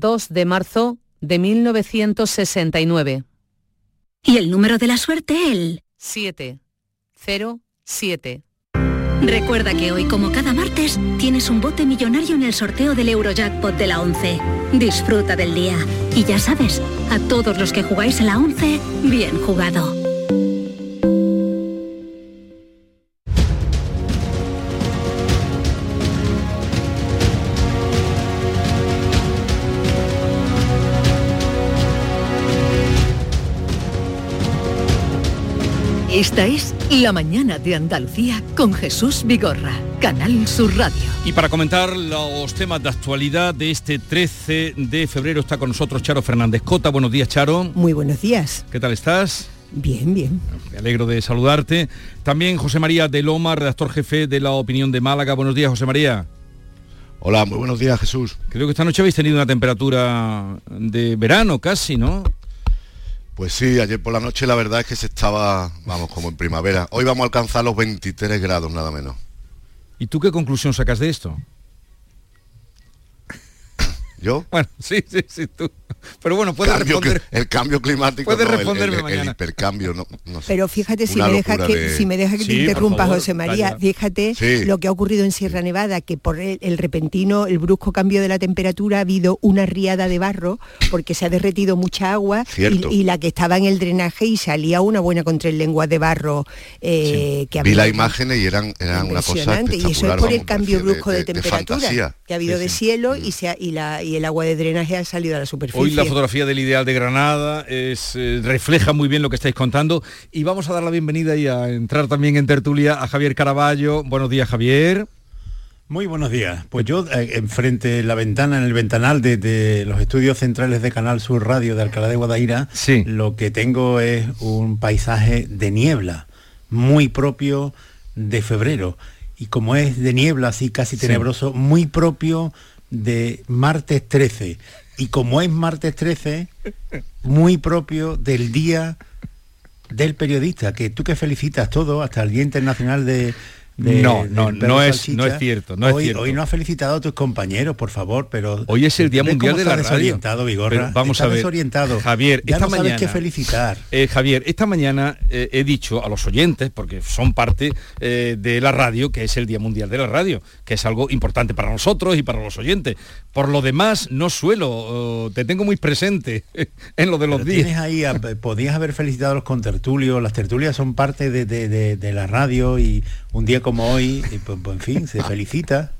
2 de marzo de 1969. Y el número de la suerte, el 7. 07. Recuerda que hoy, como cada martes, tienes un bote millonario en el sorteo del Eurojackpot de la 11. Disfruta del día. Y ya sabes, a todos los que jugáis a la 11, bien jugado. Esta es La Mañana de Andalucía con Jesús Vigorra, Canal Sur Radio. Y para comentar los temas de actualidad de este 13 de febrero está con nosotros Charo Fernández Cota. Buenos días, Charo. Muy buenos días. ¿Qué tal estás? Bien, bien. Me alegro de saludarte. También José María de Loma, redactor jefe de La Opinión de Málaga. Buenos días, José María. Hola, muy buenos días, Jesús. Creo que esta noche habéis tenido una temperatura de verano casi, ¿no? Pues sí, ayer por la noche la verdad es que se estaba, vamos, como en primavera. Hoy vamos a alcanzar los 23 grados, nada menos. ¿Y tú qué conclusión sacas de esto? ¿Yo? Bueno, sí, sí, sí, tú. Pero bueno, puedes Cambio responder. El cambio climático, Puedes no, el- responderme el, el, mañana. hipercambio, no, no sé. Pero fíjate si me, deja que, de- si me deja que Sí, te interrumpa, favor, José María, vaya. fíjate Sí. lo que ha ocurrido en Sierra Nevada, que por el, el repentino, el brusco cambio de la temperatura ha habido una riada de barro porque se ha derretido mucha agua y, la que estaba en el drenaje y salía una buena con tres lenguas de barro eh, que Vi había- las imágenes y eran, eran una cosa impresionante y eso es por el cambio brusco de, de- de temperatura que ha habido Sí, de sí. cielo y, se ha- y, la, y el agua de drenaje ha salido a la superficie. Hoy la fotografía del ideal de Granada es, eh, refleja muy bien lo que estáis contando y vamos a dar la bienvenida y a entrar también en tertulia a Javier Caraballo. Buenos días, Javier. Muy buenos días. Pues yo eh, enfrente de la ventana, en el ventanal de, de los estudios centrales de Canal Sur Radio de Alcalá de Guadaira, lo que tengo es un paisaje de niebla, muy propio de febrero. Y como es de niebla, así casi Sí. tenebroso, muy propio de martes 13. Y como es martes 13, muy propio del día del periodista, que tú que felicitas todo, hasta el Día Internacional de... de- No, no, no es- salchicha. no es cierto, no es hoy, cierto. Hoy no has felicitado a tus compañeros, por favor, pero... Hoy es el Día ¿ves Mundial de la Radio. desorientado, Vigorra? Pero vamos a ver, desorientado. Javier, ya esta no sabes mañana qué felicitar. Eh, Javier, esta mañana eh, he dicho a los oyentes, porque son parte eh, de la radio, que es el Día Mundial de la Radio, que es algo importante para nosotros y para los oyentes. Por lo demás, no suelo, te tengo muy presente en lo de los Pero días. Tienes ahí, a- podías haber felicitado a los contertulios, las tertulias son parte de, de- de- de la radio y un día como hoy, y pues, pues, en fin, se felicita.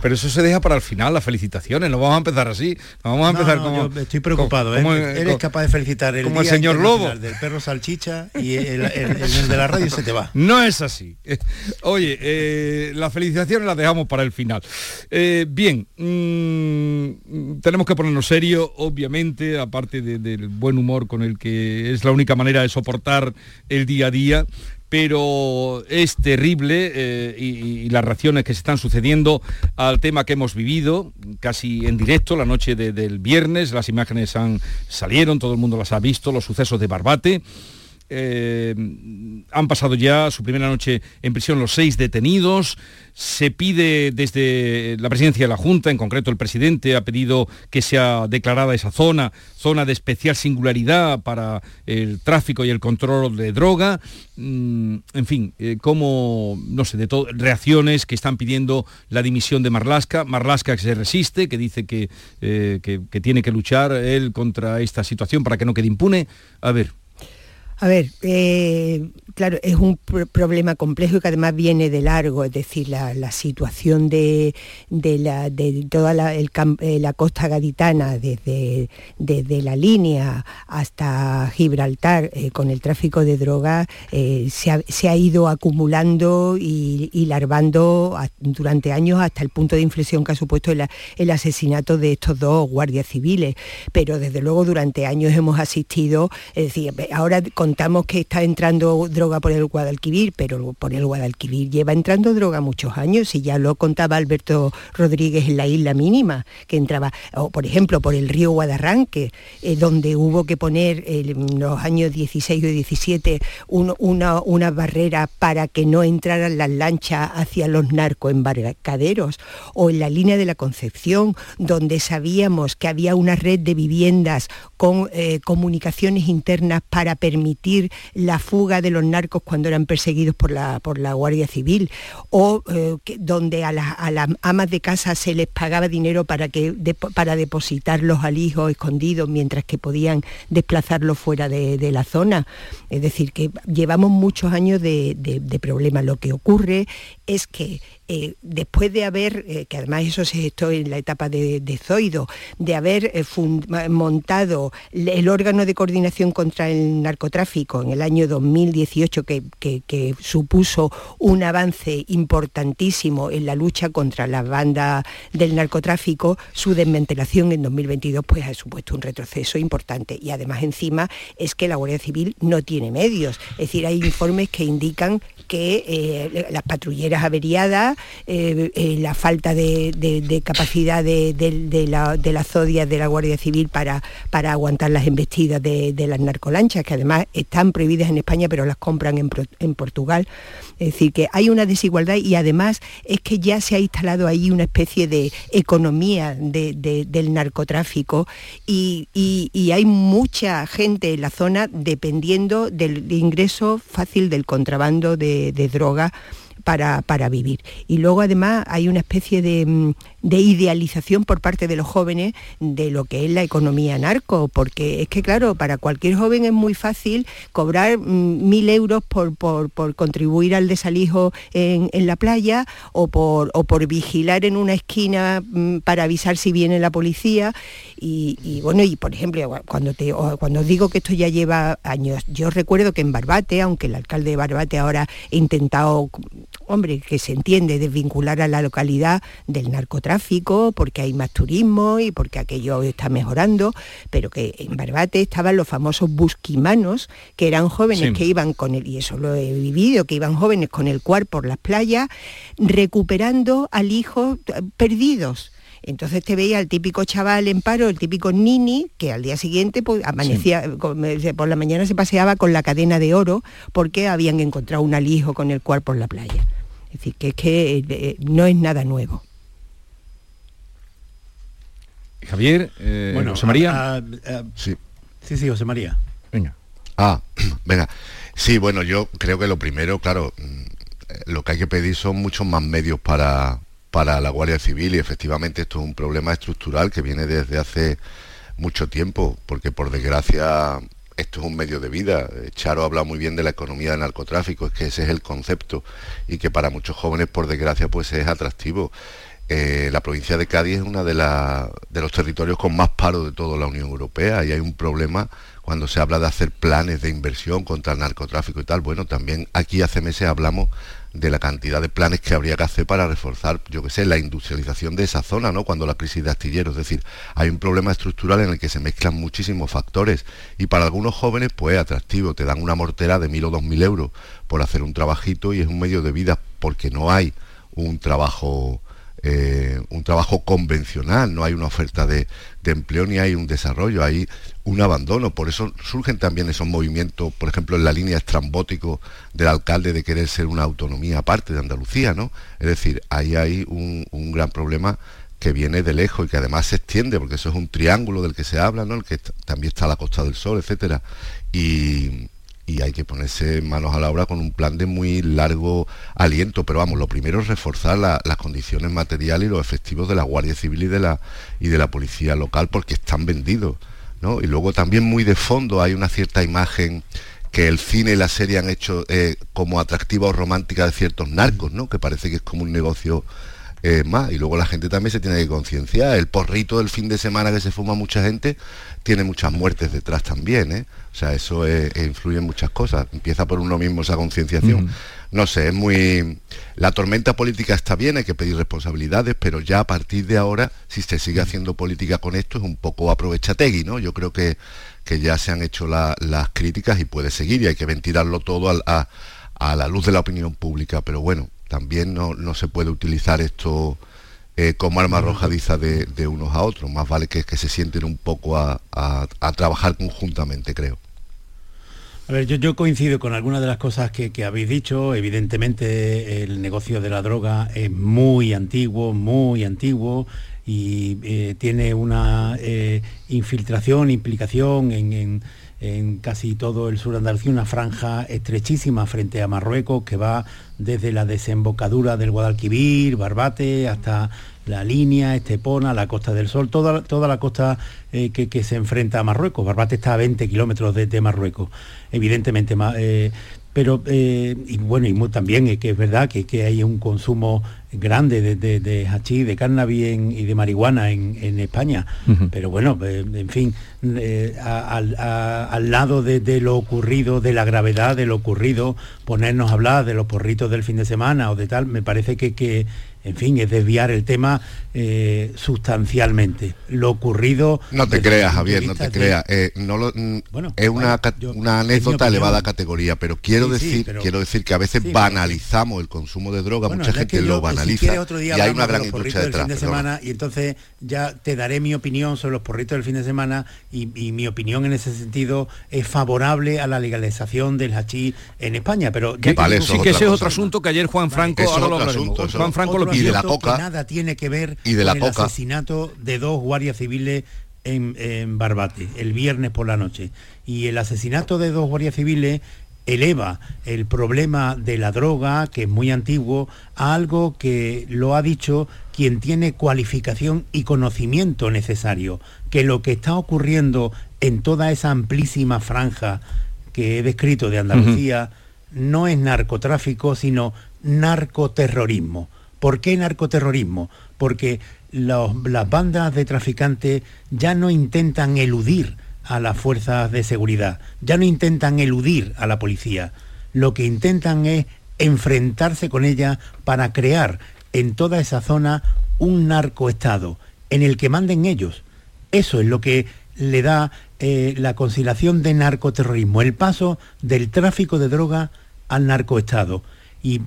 Pero eso se deja para el final, las felicitaciones. No vamos a empezar así. No vamos a No, empezar no, como. yo estoy preocupado, ¿eh? como- Eres capaz de felicitar el como el señor Lobo. del perro salchicha y el, el- el de la radio se te va. No es así. Oye, eh, las felicitaciones las dejamos para el final. Eh, bien, mm, tenemos que ponernos serio, obviamente, aparte de- del buen humor con el que es la única manera de soportar el día a día. Pero es terrible eh, y, las reacciones que se están sucediendo al tema que hemos vivido, casi en directo, la noche de- del viernes, las imágenes han, salieron, todo el mundo las ha visto, los sucesos de Barbate. Eh, han pasado ya su primera noche en prisión los seis detenidos. Se pide desde la presidencia de la Junta, en concreto el presidente, ha pedido que sea declarada esa zona, zona de especial singularidad para el tráfico y el control de droga. Mm, en fin, eh, como, no sé, de todo, reacciones que están pidiendo la dimisión de Marlasca. Marlasca que se resiste, que dice eh, que- que tiene que luchar él contra esta situación para que no quede impune. A ver. A ver, eh, claro, es un pr- problema complejo y que además viene de largo, es decir, la, situación de, de la, de toda la, eh, la costa gaditana, desde, desde la línea hasta Gibraltar, eh, con el tráfico de drogas, se, ha, se ha ido acumulando y, y larvando durante años hasta el punto de inflexión que ha supuesto el, el asesinato de estos dos guardias civiles. Pero desde luego durante años hemos asistido, es decir, ahora contamos que está entrando droga por el Guadalquivir, pero por el Guadalquivir lleva entrando droga muchos años y ya lo contaba Alberto Rodríguez en la isla mínima, que entraba, o por ejemplo por el río Guadarranque, eh, donde hubo que poner eh, en los años 16 y 17 un- una, una barrera para que no entraran las lanchas hacia los narcoembarcaderos, o en la línea de la Concepción, donde sabíamos que había una red de viviendas con eh, comunicaciones internas para permitir la fuga de los narcos cuando eran perseguidos por la, por la Guardia Civil, o eh, donde a, las- a las amas de casa se les pagaba dinero para, que, para depositarlos al hijo escondidos mientras que podían desplazarlos fuera de, la zona. Es decir, que llevamos muchos años de problemas. Lo que ocurre es que eh, después de haber, eh, que además eso se gestó en la etapa de, Zoido, de haber eh, montado el órgano de coordinación contra el narcotráfico en el año 2018, que, supuso un avance importantísimo en la lucha contra la banda del narcotráfico, su desmantelación en 2022 pues ha supuesto un retroceso importante. Y además encima es que la Guardia Civil no tiene medios. Es decir, hay informes que indican que las patrulleras averiadas, eh, eh, la falta de, capacidad de, la, de las zodias de la Guardia Civil para, para aguantar las embestidas de, las narcolanchas, que además están prohibidas en España, pero las compran en, Portugal. Es decir, que hay una desigualdad y además es que ya se ha instalado ahí una especie de economía del narcotráfico y, hay mucha gente en la zona dependiendo del ingreso fácil del contrabando de, de, droga para, para, vivir. Y luego además hay una especie de, mm, de idealización por parte de los jóvenes de lo que es la economía narco, porque es que claro, para cualquier joven es muy fácil cobrar mm, mil euros por, contribuir al desalijo en, la playa o por, por vigilar en una esquina mm, para avisar si viene la policía. Y, bueno, y por ejemplo, cuando, te, cuando os digo que esto ya lleva años, yo recuerdo que en Barbate, aunque el alcalde de Barbate ahora ha intentado, hombre, que se entiende, desvincular a la localidad del narcotráfico, porque hay más turismo y porque aquello está mejorando, pero que en Barbate estaban los famosos busquimanos, que eran jóvenes que iban con el, y eso lo he vivido, que iban jóvenes con el cuar por las playas, recuperando al hijo eh, perdidos. Entonces te veía el típico chaval en paro, el típico nini, que al día siguiente pues, amanecía, por la mañana se paseaba con la cadena de oro porque habían encontrado un alijo con el cuar por la playa. Es decir, que es que eh, no es nada nuevo. Javier, eh, bueno, José María. sí. Sí, sí, José María. Venga. Ah, venga. Sí, bueno, yo creo que lo primero, claro, mm, lo que hay que pedir son muchos más medios para, para la Guardia Civil y efectivamente esto es un problema estructural que viene desde hace mucho tiempo, porque por desgracia esto es un medio de vida. Charo habla muy bien de la economía del narcotráfico, es que ese es el concepto y que para muchos jóvenes por desgracia pues es atractivo. Eh, la provincia de Cádiz es uno de, los territorios con más paro de toda la Unión Europea y hay un problema cuando se habla de hacer planes de inversión contra el narcotráfico y tal. Bueno, también aquí hace meses hablamos de la cantidad de planes que habría que hacer para reforzar, yo qué sé, la industrialización de esa zona, ¿no? Cuando la crisis de astilleros, es decir, hay un problema estructural en el que se mezclan muchísimos factores y para algunos jóvenes pues es atractivo, te dan una mortera de mil o dos mil euros por hacer un trabajito y es un medio de vida porque no hay un trabajo eh, un trabajo convencional, no hay una oferta de, empleo ni hay un desarrollo, hay un abandono. Por eso surgen también esos movimientos, por ejemplo, en la línea estrambótico del alcalde de querer ser una autonomía aparte de Andalucía, ¿no? Es decir, ahí hay un, gran problema que viene de lejos y que además se extiende, porque eso es un triángulo del que se habla, ¿no? El que también está la Costa del Sol, etcétera. Y, y hay que ponerse manos a la obra con un plan de muy largo aliento. Pero vamos, lo primero es reforzar las condiciones materiales y los efectivos de la Guardia Civil y de la, y de la Policía Local porque están vendidos. ¿no? Y luego también muy de fondo hay una cierta imagen que el cine y la serie han hecho eh, como atractiva o romántica de ciertos narcos, ¿no? que parece que es como un negocio eh, más. Y luego la gente también se tiene que concienciar. El porrito del fin de semana que se fuma mucha gente tiene muchas muertes detrás también, ¿eh? O sea, eso influye en muchas cosas. Empieza por uno mismo esa concienciación. No sé, es muy... La tormenta política está bien, hay que pedir responsabilidades, pero ya a partir de ahora, si se sigue haciendo política con esto, es un poco aprovechategui, ¿no? Yo creo que, que ya se han hecho las críticas y puede seguir y hay que ventilarlo todo a, a, la luz de la opinión pública. Pero bueno, también no, no se puede utilizar esto eh, como arma arrojadiza de, unos a otros. Más vale que, que se sienten un poco a, trabajar conjuntamente, creo. A ver, yo, coincido con algunas de las cosas que, habéis dicho. Evidentemente el negocio de la droga es muy antiguo, muy antiguo y eh, tiene una eh, infiltración, implicación en en casi todo el sur de Andalucía, una franja estrechísima frente a Marruecos que va desde la desembocadura del Guadalquivir, Barbate, hasta la línea, Estepona, la Costa del Sol, toda, toda la costa eh, que, se enfrenta a Marruecos. Barbate está a 20 kilómetros de, Marruecos. Evidentemente, eh, pero y bueno y también es que es verdad que, que hay un consumo grande de, de, de hachís, de cannabis y de marihuana en, España. Pero bueno, eh, en fin, eh, al lado de, lo ocurrido, de la gravedad de lo ocurrido, ponernos a hablar de los porritos del fin de semana o de tal, me parece que, que en fin, es desviar el tema eh, sustancialmente. Lo ocurrido... No te creas, Javier, no te creas. Eh, no mm, es una, una anécdota elevada categoría, pero quiero decir quiero decir que a veces banalizamos el consumo de droga, mucha gente lo banaliza y hay una gran industria detrás. Fin de semana, y entonces ya te daré mi opinión sobre los porritos del fin de semana y, mi opinión en ese sentido es favorable a la legalización del hachís en España, pero... Que, sí, que ese es otro asunto que ayer Juan Franco... Juan Franco lo y de la coca nada tiene que ver y de con la el asesinato de dos guardias civiles en, Barbate el viernes por la noche. Y el asesinato de dos guardias civiles eleva el problema de la droga, que es muy antiguo, a algo que lo ha dicho quien tiene cualificación y conocimiento necesario, que lo que está ocurriendo en toda esa amplísima franja que he descrito de Andalucía no es narcotráfico, sino narcoterrorismo. ¿Por qué narcoterrorismo? Porque las bandas de traficantes ya no intentan eludir a las fuerzas de seguridad, ya no intentan eludir a la policía, lo que intentan es enfrentarse con ella para crear en toda esa zona un narcoestado en el que manden ellos. Eso es lo que le da eh, la conciliación de narcoterrorismo, el paso del tráfico de droga al narcoestado. y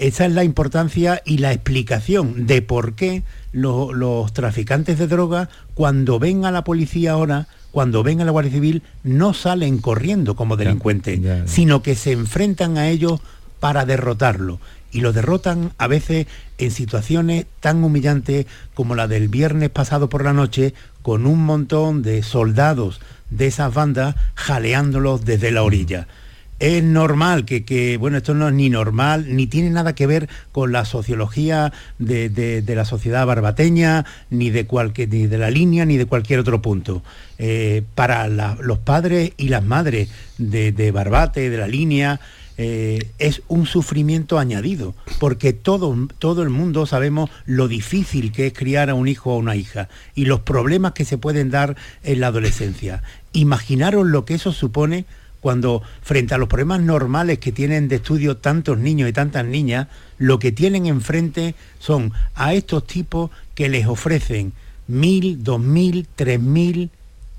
esa es la importancia y la explicación de por qué los traficantes de droga, cuando ven a la policía ahora, cuando ven a la Guardia Civil, no salen corriendo como delincuentes, sino que se enfrentan a ellos para derrotarlo. Y lo derrotan a veces en situaciones tan humillantes como la del viernes pasado por la noche, con un montón de soldados de esas bandas jaleándolos desde la orilla es normal que, bueno, esto no es ni normal, ni tiene nada que ver con la sociología de, la sociedad barbateña, ni de, cualquier, ni de la línea, ni de cualquier otro punto. Eh, para los padres y las madres de, Barbate, de la línea, eh, es un sufrimiento añadido, porque todo, todo el mundo sabemos lo difícil que es criar a un hijo o una hija y los problemas que se pueden dar en la adolescencia. Imaginaros lo que eso supone cuando frente a los problemas normales que tienen de estudio tantos niños y tantas niñas, lo que tienen enfrente son a estos tipos que les ofrecen mil, dos mil, tres mil,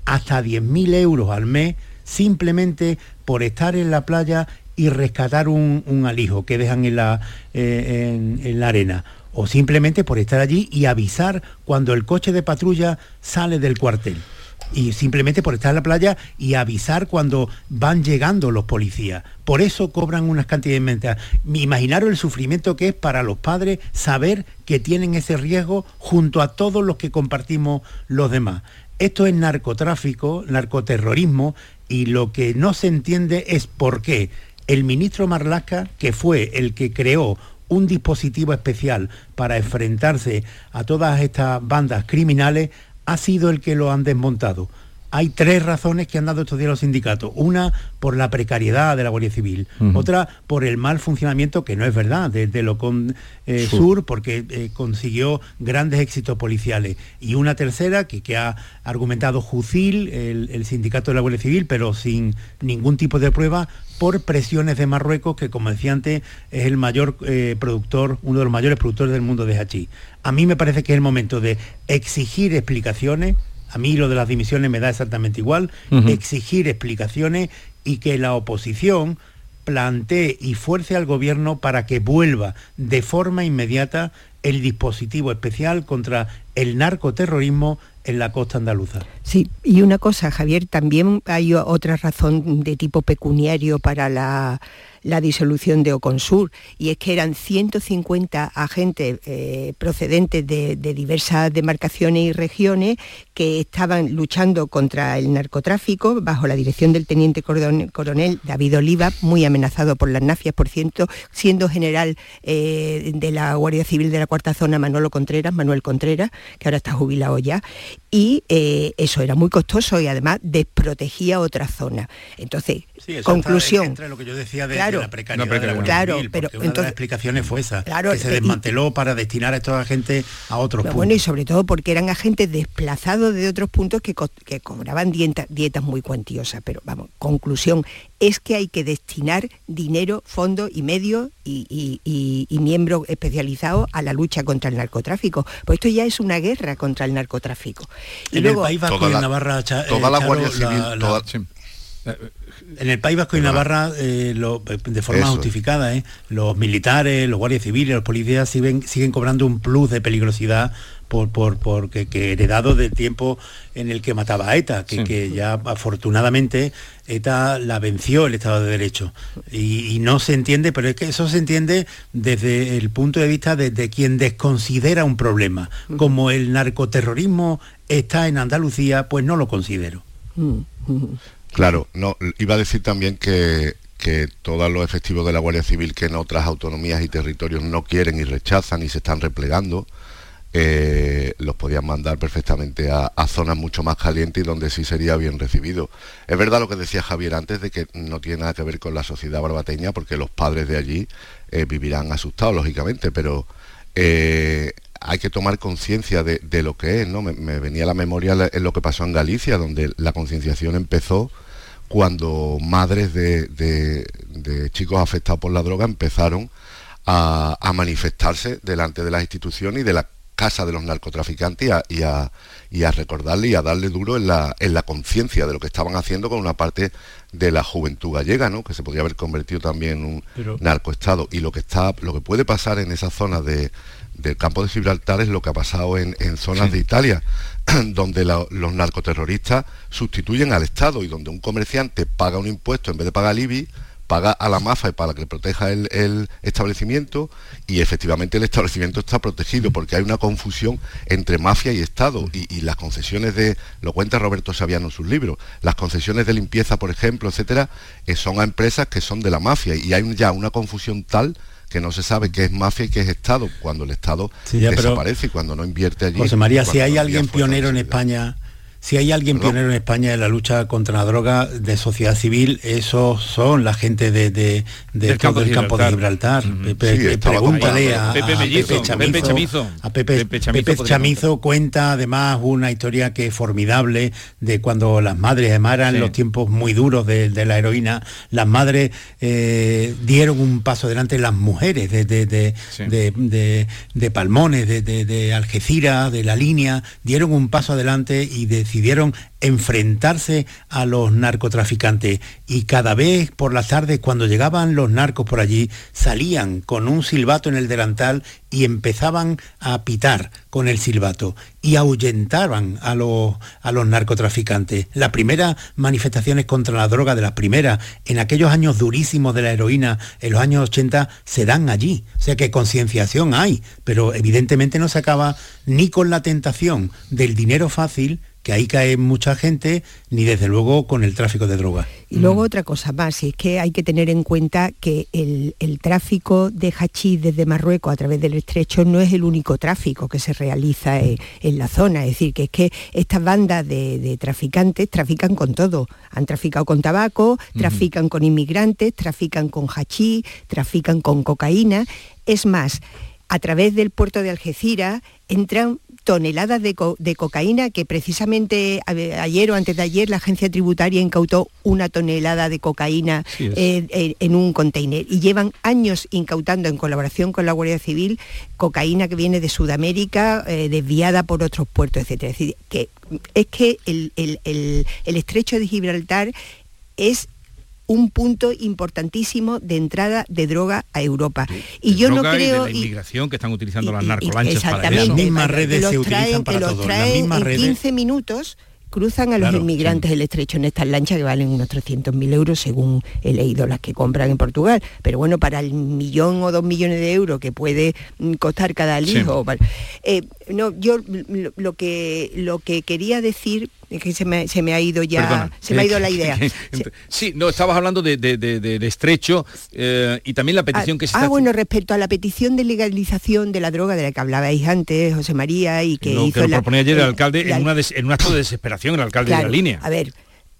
hasta diez mil euros al mes simplemente por estar en la playa y rescatar un, alijo que dejan en la, eh, en la arena o simplemente por estar allí y avisar cuando el coche de patrulla sale del cuartel y simplemente por estar en la playa y avisar cuando van llegando los policías. Por eso cobran unas cantidades inmensas. Imaginaros el sufrimiento que es para los padres saber que tienen ese riesgo junto a todos los que compartimos los demás. Esto es narcotráfico, narcoterrorismo y lo que no se entiende es por qué el ministro Marlaska, que fue el que creó un dispositivo especial para enfrentarse a todas estas bandas criminales, ha sido el que lo han desmontado. Hay tres razones que han dado estos días los sindicatos. Una por la precariedad de la Guardia Civil, otra por el mal funcionamiento, que no es verdad, de, lo con eh, Sur, porque eh, consiguió grandes éxitos policiales. Y una tercera que, que ha argumentado Jucil, el, sindicato de la Guardia Civil, pero sin ningún tipo de prueba, por presiones de Marruecos, que como decía antes, es el mayor eh, productor, uno de los mayores productores del mundo de hachís. A mí me parece que es el momento de exigir explicaciones a mí lo de las dimisiones me da exactamente igual, exigir explicaciones y que la oposición plantee y fuerce al gobierno para que vuelva de forma inmediata el dispositivo especial contra el narcoterrorismo en la costa andaluza. Sí, y una cosa, Javier, también hay otra razón de tipo pecuniario para la la disolución de Oconsur, y es que eran 150 agentes eh, procedentes de, diversas demarcaciones y regiones que estaban luchando contra el narcotráfico bajo la dirección del teniente coronel David Oliva, muy amenazado por las nafias, por ciento, siendo general eh, de la Guardia Civil de la Cuarta Zona Manolo Contreras, Manuel Contreras, que ahora está jubilado ya, y eh, eso era muy costoso y además desprotegía otra zona. Entonces, conclusión. entre lo que yo decía de, la precariedad. claro, pero una de las explicaciones fue esa, que se desmanteló para destinar a estos agentes a otros puntos. Bueno, y sobre todo porque eran agentes desplazados de otros puntos que, cobraban dietas muy cuantiosas. Pero vamos, conclusión, es que hay que destinar dinero, fondo y medios y, miembros especializados a la lucha contra el narcotráfico. Pues esto ya es una guerra contra el narcotráfico. Y en luego, el País Vasco y Navarra, toda la Guardia Civil, en el País Vasco y Navarra, eh, de forma justificada, eh, los militares, los guardias civiles, los policías siguen, siguen cobrando un plus de peligrosidad por, por, por que, heredado del tiempo en el que mataba a ETA, que, ya afortunadamente ETA la venció el Estado de Derecho. Y, no se entiende, pero es que eso se entiende desde el punto de vista de, quien desconsidera un problema. Como el narcoterrorismo está en Andalucía, pues no lo considero. Claro, no, iba a decir también que, todos los efectivos de la Guardia Civil que en otras autonomías y territorios no quieren y rechazan y se están replegando, eh, los podían mandar perfectamente a, zonas mucho más calientes y donde sí sería bien recibido. Es verdad lo que decía Javier antes de que no tiene nada que ver con la sociedad barbateña porque los padres de allí eh, vivirán asustados, lógicamente, pero eh, hay que tomar conciencia de, lo que es, ¿no? Me, venía a la memoria en lo que pasó en Galicia, donde la concienciación empezó cuando madres de, chicos afectados por la droga empezaron a, a manifestarse delante de las instituciones y de la casa de los narcotraficantes y a, y a, recordarle y a darle duro en la, en la conciencia de lo que estaban haciendo con una parte de la juventud gallega, ¿no? que se podría haber convertido también en un narcoestado. Y lo que, está, lo que puede pasar en esa zona de, del campo de Gibraltar es lo que ha pasado en, zonas de Italia, donde los narcoterroristas sustituyen al Estado y donde un comerciante paga un impuesto en vez de pagar IBI paga a la MAFA para que proteja el, establecimiento y efectivamente el establecimiento está protegido porque hay una confusión entre mafia y Estado y, las concesiones de, lo cuenta Roberto Saviano en sus libros, las concesiones de limpieza, por ejemplo, etcétera, eh, son a empresas que son de la mafia y hay ya una confusión tal que no se sabe qué es mafia y qué es Estado, cuando el Estado desaparece y cuando no invierte allí. José María, si hay alguien pionero en España si hay alguien pionero en España en la lucha contra la droga de sociedad civil, esos son la gente de, del, campo, de Gibraltar. pregúntale a, Pepe, Chamizo, A Pepe, Chamizo, cuenta además una historia que es formidable de cuando las madres, además eran los tiempos muy duros de, la heroína, las madres eh, dieron un paso adelante, las mujeres de, de Palmones, de, Algeciras, de la línea, dieron un paso adelante y de decidieron enfrentarse a los narcotraficantes y cada vez por las tardes cuando llegaban los narcos por allí salían con un silbato en el delantal y empezaban a pitar con el silbato y ahuyentaban a los, a los narcotraficantes. Las primeras manifestaciones contra la droga de las primeras en aquellos años durísimos de la heroína en los años 80 se dan allí. O sea que concienciación hay, pero evidentemente no se acaba ni con la tentación del dinero fácil que ahí cae mucha gente, ni desde luego con el tráfico de drogas. Y luego mm. otra cosa más, y es que hay que tener en cuenta que el, tráfico de hachís desde Marruecos a través del estrecho no es el único tráfico que se realiza en, la zona, es decir, que es que estas bandas de, traficantes trafican con todo, han traficado con tabaco, trafican con inmigrantes, trafican con hachís, trafican con cocaína, es más, a través del puerto de Algeciras entran toneladas de, cocaína que precisamente ayer o antes de ayer la agencia tributaria incautó una tonelada de cocaína eh, en un container y llevan años incautando en colaboración con la Guardia Civil cocaína que viene de Sudamérica eh, desviada por otros puertos, etc. Es decir, que es que el estrecho de Gibraltar es un punto importantísimo de entrada de droga a Europa. y yo no creo... Y la inmigración que están utilizando las narcolanchas para eso. Las mismas redes se utilizan para los traen en 15 minutos cruzan a los inmigrantes el estrecho en estas lanchas que valen unos 300.000 euros según he leído las que compran en Portugal. Pero bueno, para el millón o dos millones de euros que puede mm, costar cada hijo... Eh, no, yo lo que, lo que quería decir que se me, se me ha ido ya, se me ha ido la idea. sí, no, estabas hablando de, de, estrecho eh, y también la petición ah, que se Ah, bueno, respecto a la petición de legalización de la droga de la que hablabais antes, José María, y que hizo que lo proponía ayer el, alcalde en, una en un acto de desesperación, el alcalde de la línea. A ver,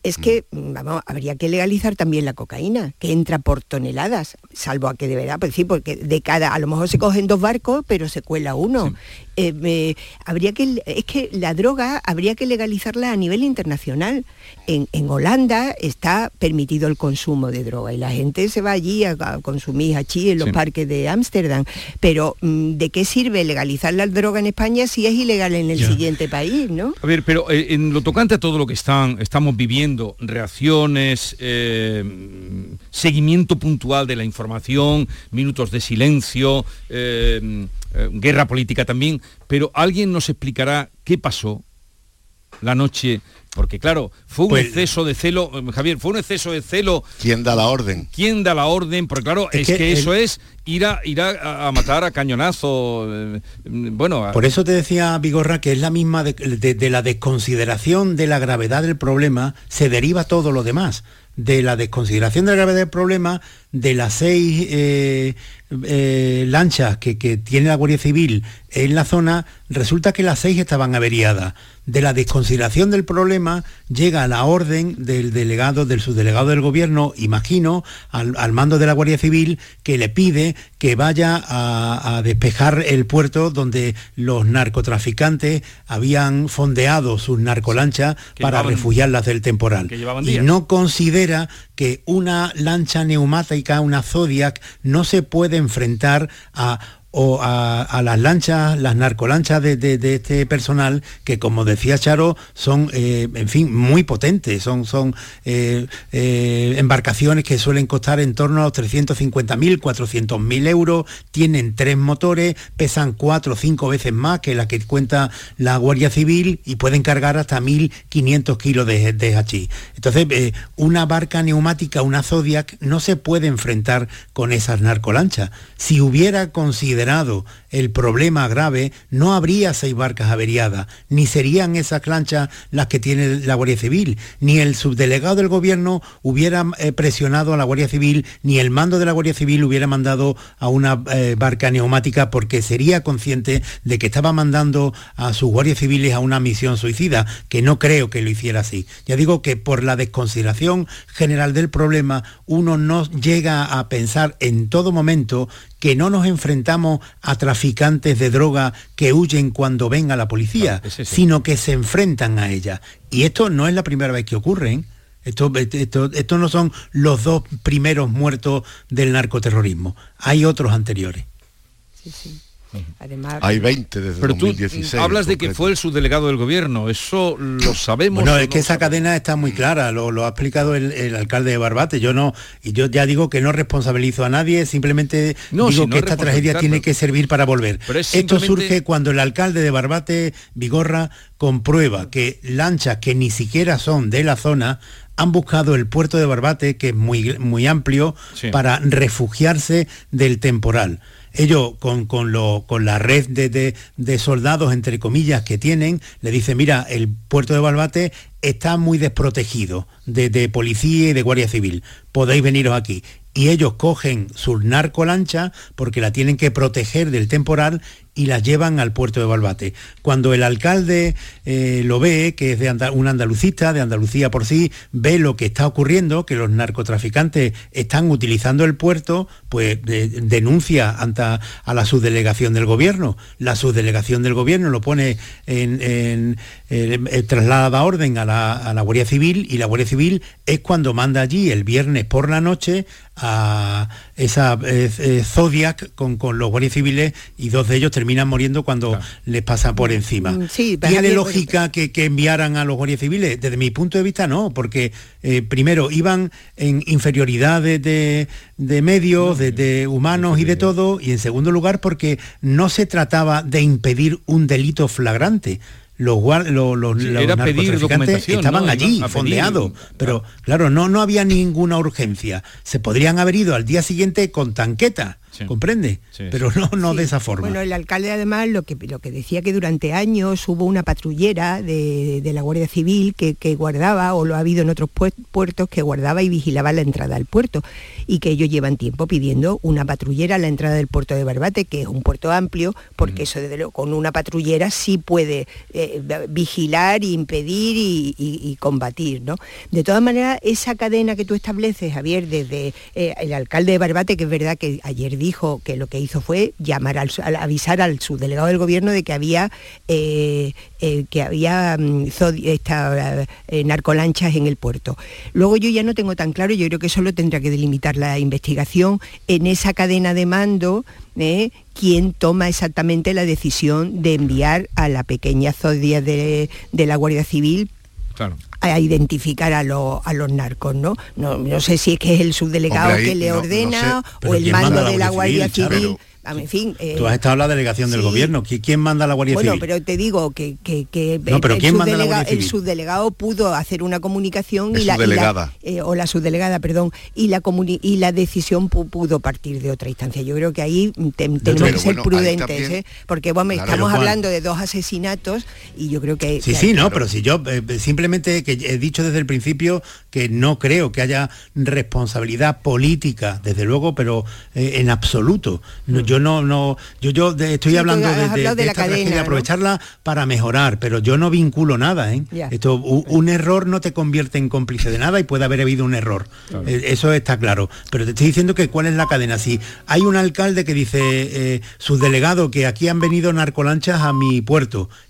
es que mm, vamos, habría que legalizar también la cocaína, que entra por toneladas, salvo a que de verdad, pues sí, porque de cada, a lo mejor se cogen dos barcos, pero se cuela uno. Eh, habría que, es que la droga habría que legalizarla a nivel internacional. En, Holanda está permitido el consumo de droga y la gente se va allí a, consumir allí en los parques de Ámsterdam. Pero mm, ¿de qué sirve legalizar la droga en España si es ilegal en el siguiente país, no? A ver, pero eh, en lo tocante a todo lo que están, estamos viviendo, reacciones, eh, seguimiento puntual de la información, minutos de silencio, eh, guerra política también, pero alguien nos explicará qué pasó la noche porque claro, fue un pues- exceso de celo, eh, Javier, fue un exceso de celo. ¿Quién da la orden? ¿Quién da la orden? Porque claro, es, que, eso es ir a ir a, matar a cañonazo. Eh, bueno. Por eso te decía Vigorra que es la misma de, la desconsideración de la gravedad del problema se deriva todo lo demás de la desconsideración de la gravedad del problema, de las seis eh, eh, lanchas que, tiene la Guardia Civil en la zona, resulta que las seis estaban averiadas. De la desconsideración del problema llega la orden del delegado, del subdelegado del gobierno, imagino, al, mando de la Guardia Civil, que le pide que vaya a, despejar el puerto donde los narcotraficantes habían fondeado sus narcolanchas para refugiarlas del temporal. Y no considera que una lancha neumática, una Zodiac, no se puede enfrentar a o a, las lanchas, las narcolanchas de, este personal, que como decía Charo, son, eh, en fin, muy potentes, son, son eh, eh, embarcaciones que suelen costar en torno a los 350.000, 400.000 euros, tienen tres motores, pesan cuatro o cinco veces más que la que cuenta la Guardia Civil y pueden cargar hasta 1.500 kilos de, de. Entonces, una barca neumática, una Zodiac, no se puede enfrentar con esas narcolanchas. Si hubiera considerado el problema grave, no habría seis barcas averiadas, ni serían esas lanchas las que tiene la Guardia Civil, ni el subdelegado del gobierno hubiera eh, presionado a la Guardia Civil, ni el mando de la Guardia Civil hubiera mandado a una eh, barca neumática porque sería consciente de que estaba mandando a sus guardias civiles a una misión suicida, que no creo que lo hiciera así. Ya digo que por la desconsideración general del problema, uno no llega a pensar en todo momento que no nos enfrentamos a traficantes de droga que huyen cuando venga la policía, sino que se enfrentan a ella. Y esto no es la primera vez que ocurre. ¿eh? Esto, esto, no son los dos primeros muertos del narcoterrorismo. Hay otros anteriores. Además, Hay 20 desde pero 2016. hablas de que fue el subdelegado del gobierno, eso lo sabemos. No, es que esa cadena está muy clara, lo, ha explicado el, alcalde de Barbate. Yo no, y yo ya digo que no responsabilizo a nadie, simplemente digo que esta tragedia tiene que servir para volver. Esto surge cuando el alcalde de Barbate, Vigorra, comprueba que lanchas que ni siquiera son de la zona han buscado el puerto de Barbate, que es muy, muy amplio, para refugiarse del temporal ellos con, con, la red de, soldados, entre comillas, que tienen, le dicen, mira, el puerto de Balbate está muy desprotegido de, de policía y de guardia civil, podéis veniros aquí y ellos cogen su narcolancha porque la tienen que proteger del temporal y la llevan al puerto de Balbate. Cuando el alcalde eh, lo ve, que es de un andalucista, de Andalucía por sí, ve lo que está ocurriendo, que los narcotraficantes están utilizando el puerto, pues denuncia ante a la subdelegación del gobierno. La subdelegación del gobierno lo pone en, en, en trasladada orden a la, a la Guardia Civil y la Guardia Civil es cuando manda allí el viernes por la noche a esa eh, Zodiac con, con, los guardias civiles y dos de ellos terminan muriendo cuando les pasa por encima. Mm, sí, ¿Tiene lógica que, enviaran a los guardias civiles? Desde mi punto de vista no, porque eh, primero iban en inferioridad de, medios, de, humanos y de todo, y en segundo lugar porque no se trataba de impedir un delito flagrante los, los, los, estaban allí, fondeados, pero claro, no, no había ninguna urgencia. Se podrían haber ido al día siguiente con tanqueta comprende, pero no, no de esa forma. Bueno, el alcalde además lo que, lo que decía que durante años hubo una patrullera de, la Guardia Civil que, guardaba, o lo ha habido en otros puertos, que guardaba y vigilaba la entrada al puerto, y que ellos llevan tiempo pidiendo una patrullera a la entrada del puerto de Barbate, que es un puerto amplio, porque eso desde luego, con una patrullera sí puede eh, vigilar, impedir y, combatir, ¿no? De todas maneras, esa cadena que tú estableces, Javier, desde eh, el alcalde de Barbate, que es verdad que ayer dijo que lo que hizo fue llamar al, avisar al subdelegado del gobierno de que había eh, eh, que había mm, eh, narcolanchas en el puerto. Luego yo ya no tengo tan claro, yo creo que solo tendrá que delimitar la investigación en esa cadena de mando quién toma exactamente la decisión de enviar a la pequeña zodia de, la Guardia Civil a identificar a, los narcos, ¿no? ¿no? sé si es que es el subdelegado que le ordena o el mando de la Guardia Civil en fin... Eh, Tú has estado en la delegación del gobierno. ¿Quién manda la Guardia Civil? Bueno, pero te digo que, el, subdelegado pudo hacer una comunicación y la, eh, o la subdelegada, perdón, y la y la decisión pudo partir de otra instancia. Yo creo que ahí tenemos que ser prudentes, ¿eh? porque bueno, estamos hablando de dos asesinatos y yo creo que... Sí, sí, no, pero si yo simplemente que he dicho desde el principio que no creo que haya responsabilidad política, desde luego, pero en absoluto. No, yo no, no, yo, yo estoy hablando de, la cadena, aprovecharla para mejorar, pero yo no vinculo nada, ¿eh? Esto, un, error no te convierte en cómplice de nada y puede haber habido un error. Eh, eso está claro. Pero te estoy diciendo que cuál es la cadena. Si hay un alcalde que dice, eh, sus delegados, que aquí han venido narcolanchas a mi puerto